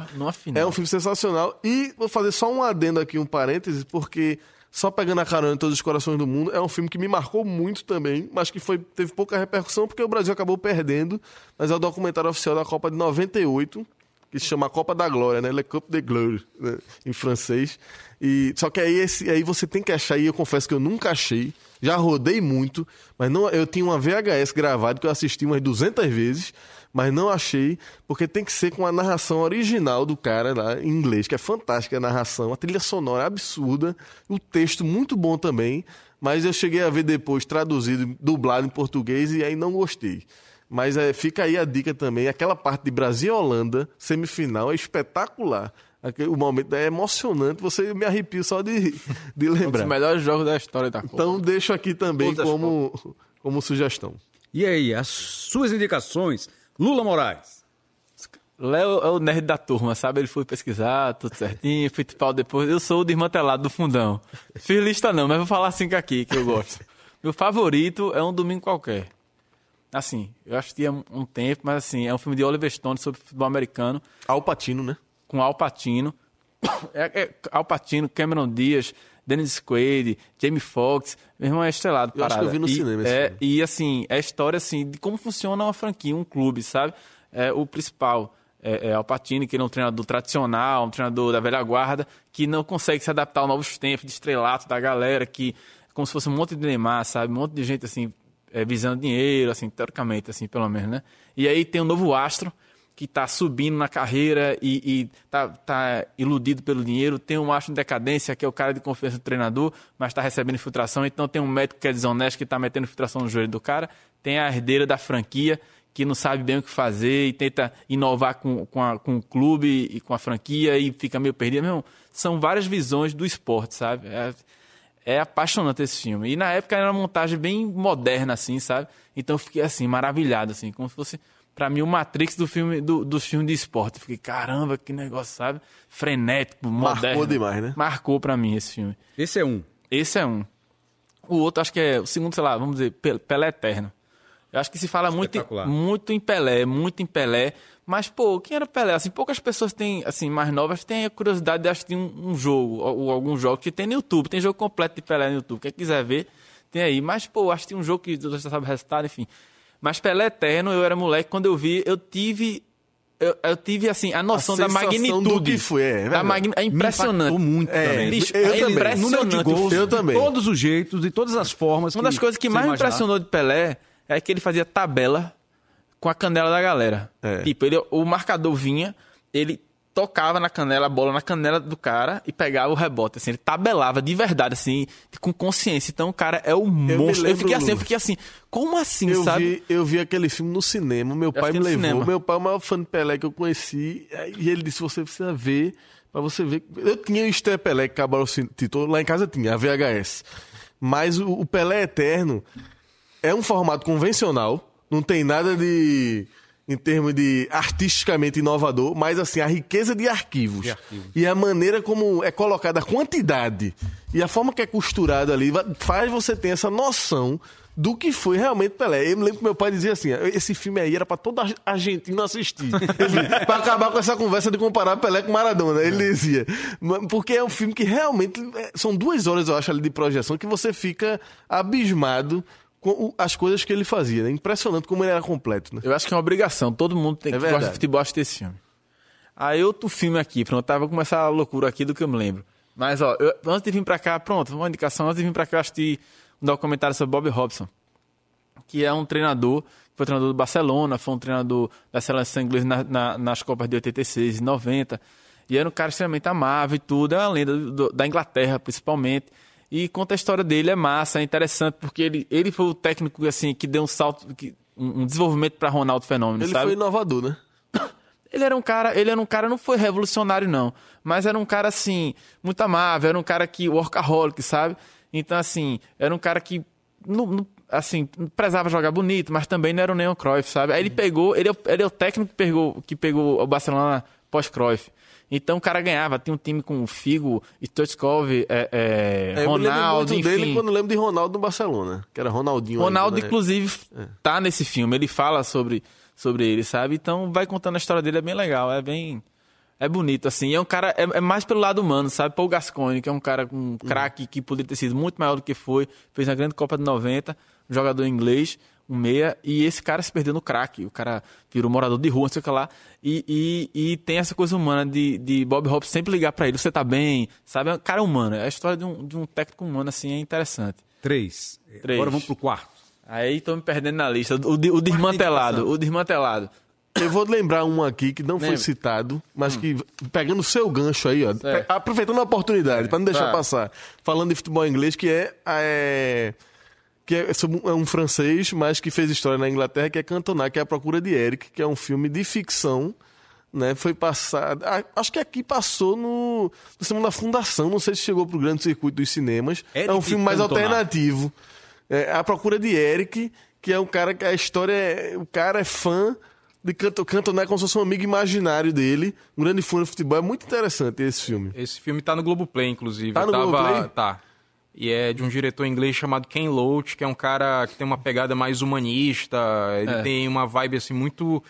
é um filme sensacional. E vou fazer só um adendo aqui, um parêntese, porque só pegando a carona em todos os corações do mundo, é um filme que me marcou muito também, mas que foi, teve pouca repercussão porque o Brasil acabou perdendo. Mas é o documentário oficial da Copa de 98, que se chama Copa da Glória, né? Le Coupe de Gloire, né? em francês. E, só que aí, esse, aí você tem que achar, e eu confesso que eu nunca achei, já rodei muito, mas não, eu tinha uma VHS gravada que eu assisti umas 200 vezes, mas não achei, porque tem que ser com a narração original do cara lá em inglês, que é fantástica a narração, a trilha sonora absurda, o texto muito bom também, mas eu cheguei a ver depois traduzido, dublado em português e aí não gostei. Mas é, fica aí a dica também, aquela parte de Brasil e Holanda, semifinal, é espetacular. O momento é emocionante, você me arrepia só de, de lembrar. Um dos melhores jogos da história da Copa. Então deixo aqui também como, como sugestão. E aí, as suas indicações, Lula Moraes. Léo é o nerd da turma, sabe? Ele foi pesquisar, tudo certinho, futebol depois. Eu sou o desmantelado do fundão. Fiz lista não, mas vou falar cinco aqui que eu gosto. Meu favorito é um domingo qualquer. Assim, eu assistia um tempo, mas assim, é um filme de Oliver Stone sobre futebol americano. Al Pacino, né? Com Al Pacino. É, é, Al Pacino, Cameron Diaz, Dennis Quaid, Jamie Foxx, meu irmão é estrelado. Eu parada. acho que eu vi no e, cinema é, filme. E assim, é a história assim, de como funciona uma franquia, um clube, sabe? É, o principal é, é Al Pacino, que ele é um treinador tradicional, um treinador da velha guarda, que não consegue se adaptar aos novos tempos de estrelato da galera, que como se fosse um monte de Neymar, sabe? Um monte de gente assim, é, visando dinheiro, assim, teoricamente, assim, pelo menos, né? E aí tem um novo astro, que está subindo na carreira e está tá iludido pelo dinheiro. Tem um macho em decadência, que é o cara de confiança do treinador, mas está recebendo infiltração. Então tem um médico que é desonesto, que está metendo infiltração no joelho do cara. Tem a herdeira da franquia, que não sabe bem o que fazer e tenta inovar com, com, a, com o clube e com a franquia e fica meio perdido. Meu, são várias visões do esporte, sabe? É, é apaixonante esse filme. E na época era uma montagem bem moderna, assim, sabe? Então eu fiquei assim, maravilhado, assim, como se fosse para mim, o Matrix do filme, do, dos filmes de esporte. fiquei, caramba, que negócio, sabe? Frenético, moderno. Marcou demais, né? Marcou para mim esse filme. Esse é um. Esse é um. O outro, acho que é o segundo, sei lá, vamos dizer, Pelé Eterno. Eu acho que se fala muito, muito em Pelé, muito em Pelé. Mas, pô, quem era Pelé? Assim, poucas pessoas têm, assim, mais novas têm a curiosidade de assistir um, um jogo, ou, algum jogo que tem no YouTube. Tem jogo completo de Pelé no YouTube. Quem quiser ver, tem aí. Mas, pô, acho que tem um jogo que você sabe o resultado, enfim. Mas Pelé Eterno, eu era moleque, quando eu vi, eu tive eu, eu, tive assim a noção a da magnitude do que foi, é, da magn... é impressionante. Me muito é, também. Bicho, eu é também. impressionante. Gols, eu também. De todos os jeitos, de todas as formas. Uma das coisas que mais me impressionou de Pelé é que ele fazia tabela com a canela da galera. É. Tipo, ele, o marcador vinha, ele tocava na canela, a bola na canela do cara e pegava o rebote, assim, ele tabelava de verdade, assim, com consciência. Então o cara é o monstro. Eu, eu fiquei assim, eu fiquei assim, como assim, eu sabe? Vi, eu vi aquele filme no cinema, meu pai me levou, cinema. meu pai é o maior fã de Pelé que eu conheci, e ele disse, você precisa ver, pra você ver. Eu tinha o Esther Pelé que acabaram o lá em casa tinha, a VHS. Mas o, o Pelé Eterno é um formato convencional, não tem nada de em termos de artisticamente inovador, mas assim, a riqueza de arquivos, de arquivos, e a maneira como é colocada a quantidade e a forma que é costurada ali faz você ter essa noção do que foi realmente Pelé. Eu me lembro que meu pai dizia assim: esse filme aí era para todo argentino assistir. para acabar com essa conversa de comparar Pelé com Maradona. Ele dizia. Porque é um filme que realmente. É, são duas horas, eu acho, ali de projeção que você fica abismado as coisas que ele fazia. Né? Impressionante como ele era completo. Né? Eu acho que é uma obrigação. Todo mundo tem é que gostar de futebol assistir esse filme. Aí outro filme aqui, pronto, tava vou começar a loucura aqui do que eu me lembro. Mas, ó, eu, antes de vir pra cá, pronto, uma indicação, antes de vir pra cá, eu assisti um documentário sobre Bob Robson, que é um treinador, foi treinador do Barcelona, foi um treinador da seleção inglesa na, na, nas Copas de 86 e 90, e era um cara extremamente amável e tudo, é uma lenda do, da Inglaterra, principalmente. E conta a história dele, é massa, é interessante, porque ele, ele foi o técnico assim que deu um salto, que, um, desenvolvimento para Ronaldo Fenômeno, ele sabe? foi inovador, né? Ele era um cara, ele era um cara, não foi revolucionário não, mas era um cara assim, muito amável, era um cara que workaholic, sabe? Então assim, era um cara que não, não, assim, prezava jogar bonito, mas também não era o Neon Cruyff, sabe? Aí ele pegou, ele, é ele é o técnico que pegou, que pegou o Barcelona pós-Cruyff. Então o cara ganhava, tinha um time com Figo, Stoichkov, é, é, é, Ronaldo, enfim. dele quando lembro de Ronaldo no Barcelona, que era Ronaldinho. Ronaldo, ainda, né? inclusive, é. tá nesse filme, ele fala sobre, sobre ele, sabe? Então vai contando a história dele, é bem legal, é bem... É bonito, assim. É um cara, é, é mais pelo lado humano, sabe? Paul Gascoigne, que é um cara, um craque que poderia ter sido muito maior do que foi, fez a grande Copa de 90, um jogador inglês, um meia, e esse cara se perdeu no craque. O cara virou morador de rua, não sei o que lá. E, e, e tem essa coisa humana de, de Bob Hope sempre ligar para ele, você tá bem, sabe? É um cara humano. É a história de um, de um técnico humano, assim, é interessante. Três. Três. Agora vamos pro quarto. Aí tô me perdendo na lista. O, o, o desmantelado, o desmantelado. Eu vou lembrar um aqui que não Lembra. foi citado, mas hum. que, pegando o seu gancho aí, ó, aproveitando a oportunidade, para não deixar passar, falando de futebol inglês, que é, é que é, é um francês, mas que fez história na Inglaterra, que é Cantona, que é A Procura de Eric, que é um filme de ficção, né? Foi passado, acho que aqui passou no, no cinema da Fundação, não sei se chegou pro grande circuito dos cinemas. Eric é um filme mais Cantona. alternativo. É A Procura de Eric, que é um cara que a história é, o cara é fã de Canto, Cantona como se fosse um amigo imaginário dele, um grande fã de futebol. É muito interessante esse filme. Esse filme tá no Globoplay, inclusive. Tá no tava... Globoplay? Tá. E é de um diretor inglês chamado Ken Loach, que é um cara que tem uma pegada mais humanista, ele é. tem uma vibe assim muito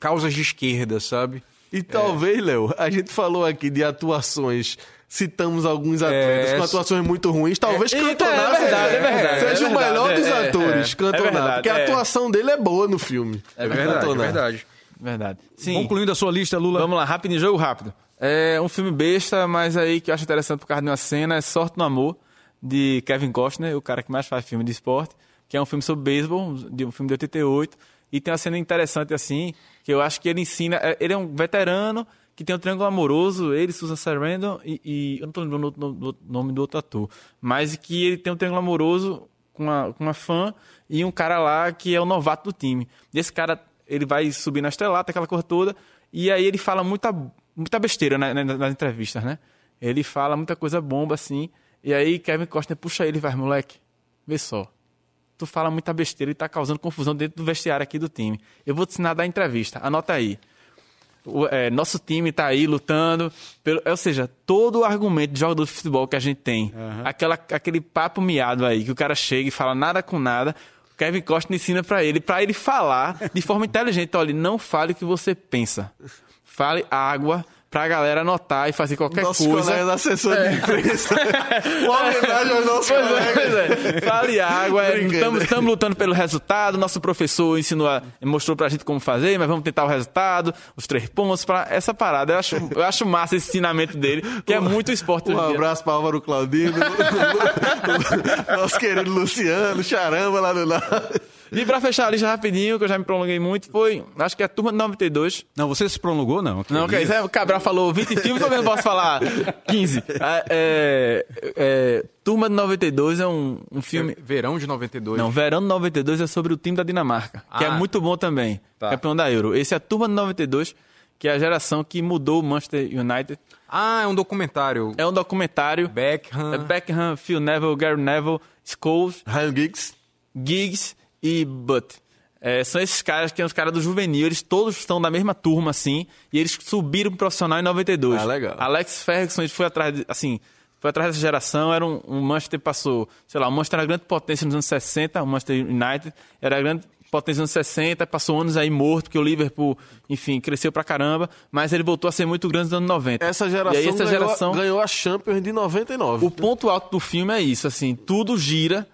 causas de esquerda, sabe? E talvez, é. Léo, a gente falou aqui de atuações citamos alguns atletas é, com atuações muito ruins. Talvez é, Cantona é verdade, é verdade, seja é o melhor dos atores, é, Cantona, porque a atuação dele é boa no filme. É verdade, é verdade. Verdade. Sim. Concluindo a sua lista, Lula. Vamos lá, rápido, jogo rápido. É um filme besta, mas aí que eu acho interessante por causa de uma cena, é Sorte no Amor, de Kevin Costner, o cara que mais faz filme de esporte, que é um filme sobre beisebol, de um filme de 88, e tem uma cena interessante assim, que eu acho que ele ensina, é, ele é um veterano que tem um triângulo amoroso, ele, Susan Sarandon e, e eu não estou lembrando o nome do outro ator, mas que ele tem um triângulo amoroso com uma, com uma fã e um cara lá que é o novato do time. E esse cara, ele vai subir na estrelata, aquela cor toda, e aí ele fala muita, muita besteira nas, nas entrevistas, né? Ele fala muita coisa bomba assim, e aí Kevin Costner puxa ele e vai, moleque, vê só. Tu fala muita besteira e tá causando confusão dentro do vestiário aqui do time. Eu vou te ensinar a dar entrevista. Anota aí. O, é, nosso time tá aí lutando. Pelo, ou seja, todo o argumento de jogador de futebol que a gente tem, uhum. aquela, aquele papo miado aí, que o cara chega e fala nada com nada, o Kevin Costner ensina para ele, para ele falar de forma inteligente. Olha, não fale o que você pensa. Fale água, pra galera anotar e fazer qualquer Nosso coisa. Nosso assessor é. de imprensa. Uma homenagem ao nosso pois é, pois é. Fale água. Estamos é, lutando pelo resultado. Nosso professor ensinou a, mostrou pra gente como fazer, mas vamos tentar o resultado, os três pontos, para essa parada. Eu acho, eu acho massa esse ensinamento dele, que é muito esporte. Um abraço para Álvaro Claudino, nosso querido Luciano, charamba lá no lado. E pra fechar a lista rapidinho, que eu já me prolonguei muito, foi. Acho que é a turma de 92. Não, você se prolongou, não? Não, ok. É, o Cabral falou 20 filmes, também não posso falar 15. É, é, é, turma de 92 é um, um filme. Verão de 92. Não, Verão de 92 é sobre o time da Dinamarca, ah, que é ah. muito bom também. Tá. Campeão da Euro. Esse é a turma de 92, que é a geração que mudou o Manchester United. Ah, é um documentário. É um documentário. Beckham. É Beckham, Phil Neville, Gary Neville, Scholes. Ryan Giggs. Giggs e Butt. É, são esses caras que são os caras do juvenil, eles todos estão da mesma turma, assim, e eles subiram pro profissional em 92. Ah, legal. Alex Ferguson, ele foi atrás, de, assim, foi atrás dessa geração, era um, um Manchester passou, sei lá, o Manchester era grande potência nos anos 60, o Manchester United era grande potência nos anos 60, passou anos aí morto, porque o Liverpool, enfim, cresceu pra caramba, mas ele voltou a ser muito grande nos anos 90. Essa geração, aí, essa ganhou, geração ganhou a Champions de 99. O ponto alto do filme é isso, assim, tudo gira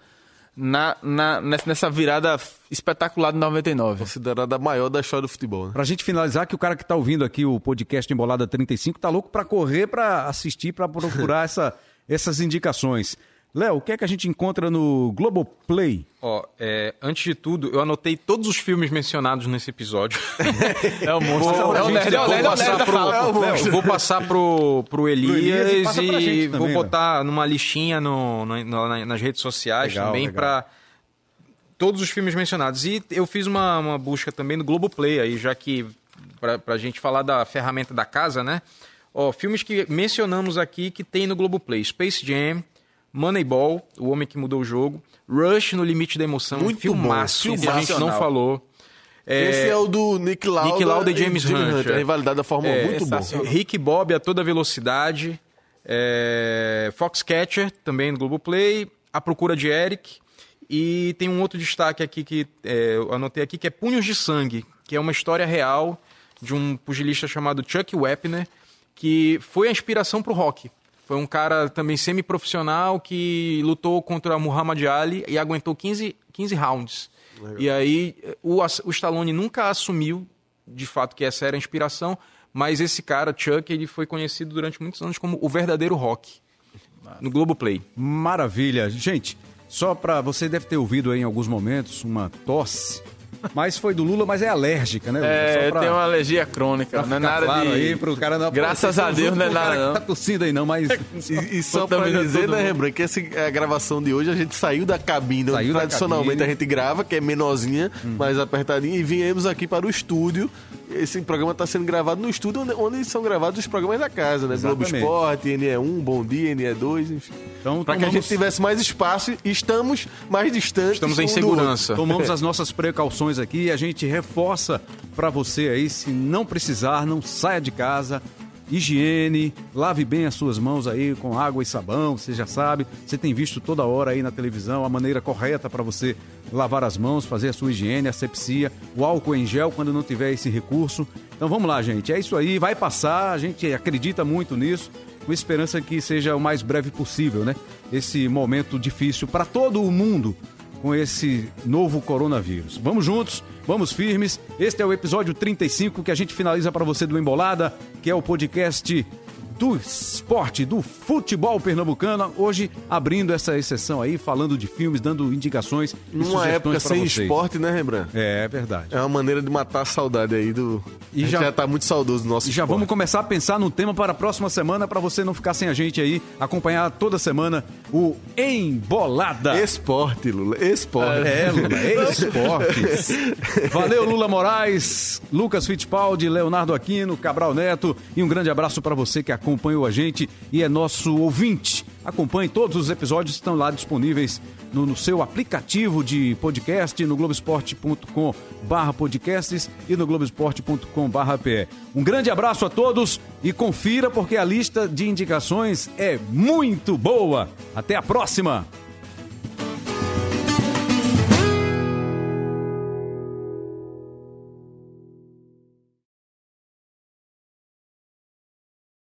na, na, nessa virada espetacular de 99. Considerada a maior da história do futebol. Né? Pra gente finalizar, que o cara que tá ouvindo aqui o podcast Embolada 35 tá louco pra correr, pra assistir, pra procurar essa, essas indicações. Léo, o que é que a gente encontra no Globoplay? Ó, é, antes de tudo, eu anotei todos os filmes mencionados nesse episódio. é o monstro. Vou, é o nerd, vou, passar pro, Léo, vou passar pro, pro Elias, Elias e, vou também, botar né? numa listinha no, no, no, nas redes sociais legal, também para todos os filmes mencionados. E eu fiz uma, uma busca também no Globoplay, aí, já que para a gente falar da ferramenta da casa, né? Ó, filmes que mencionamos aqui que tem no Globoplay. Space Jam, Moneyball, O Homem que Mudou o Jogo, Rush no Limite da Emoção, Muito filmaço, bom, que a gente não falou. É... Esse é o do Nick Lauda, Nick Lauda e James, James Hunt. Hunter. A rivalidade da Fórmula é, 1, muito bom. Rick Bob a toda velocidade. É... Foxcatcher, também no Globoplay. A Procura de Eric. E tem um outro destaque aqui que é, eu anotei aqui, que é Punhos de Sangue, que é uma história real de um pugilista chamado Chuck Wepner, que foi a inspiração para o rock. Foi um cara também semi-profissional que lutou contra Muhammad Ali e aguentou 15, 15 rounds. Legal. E aí o, o Stallone nunca assumiu de fato que essa era a inspiração, mas esse cara, Chuck, ele foi conhecido durante muitos anos como o verdadeiro rock no Globoplay. Maravilha. Gente, só para você deve ter ouvido aí em alguns momentos uma tosse mas foi do Lula, mas é alérgica, né? É, pra, tem uma alergia crônica, não é nada claro de... aí pro cara não Graças a Deus não é nada não. Tá tossindo aí não, mas... e, e só pra dizer, né, Rembrandt, que essa a gravação de hoje a gente saiu da cabine, saiu tradicionalmente da cabine. a gente grava, que é menorzinha, hum. mais apertadinha, e viemos aqui para o estúdio. Esse programa está sendo gravado no estúdio onde, onde, são gravados os programas da casa, né? Exatamente. Globo Esporte, NE1, Bom Dia, NE2, enfim. Então, para que a gente tivesse mais espaço, estamos mais distantes. Estamos em segurança. Tomamos as nossas precauções aqui. A gente reforça para você aí, se não precisar, não saia de casa. Higiene, lave bem as suas mãos aí com água e sabão, você já sabe. Você tem visto toda hora aí na televisão a maneira correta para você lavar as mãos, fazer a sua higiene, asepsia, o álcool em gel quando não tiver esse recurso. Então vamos lá, gente. É isso aí, vai passar, a gente acredita muito nisso, com esperança que seja o mais breve possível, né? Esse momento difícil para todo o mundo com esse novo coronavírus. Vamos juntos, vamos firmes. Este é o episódio 35 que a gente finaliza para você do Embolada, que é o podcast do esporte, do futebol pernambucano. Hoje abrindo essa exceção aí, falando de filmes, dando indicações. Numa época sem vocês. esporte, né, Rembrandt? É, é verdade. É uma maneira de matar a saudade aí do. E já, já tá muito saudoso do nosso E já vamos começar a pensar num tema para a próxima semana, para você não ficar sem a gente aí, acompanhar toda semana o Embolada. Esporte, Lula. Esporte. É, Lula. Esportes. Valeu, Lula Moraes, Lucas Fittipaldi, Leonardo Aquino, Cabral Neto e um grande abraço para você que acompanha acompanhou a gente e é nosso ouvinte. Acompanhe todos os episódios, estão lá disponíveis no, no seu aplicativo de podcast, no globesport.com barra podcasts e no globesport.com barra PE. Um grande abraço a todos e confira porque a lista de indicações é muito boa. Até a próxima!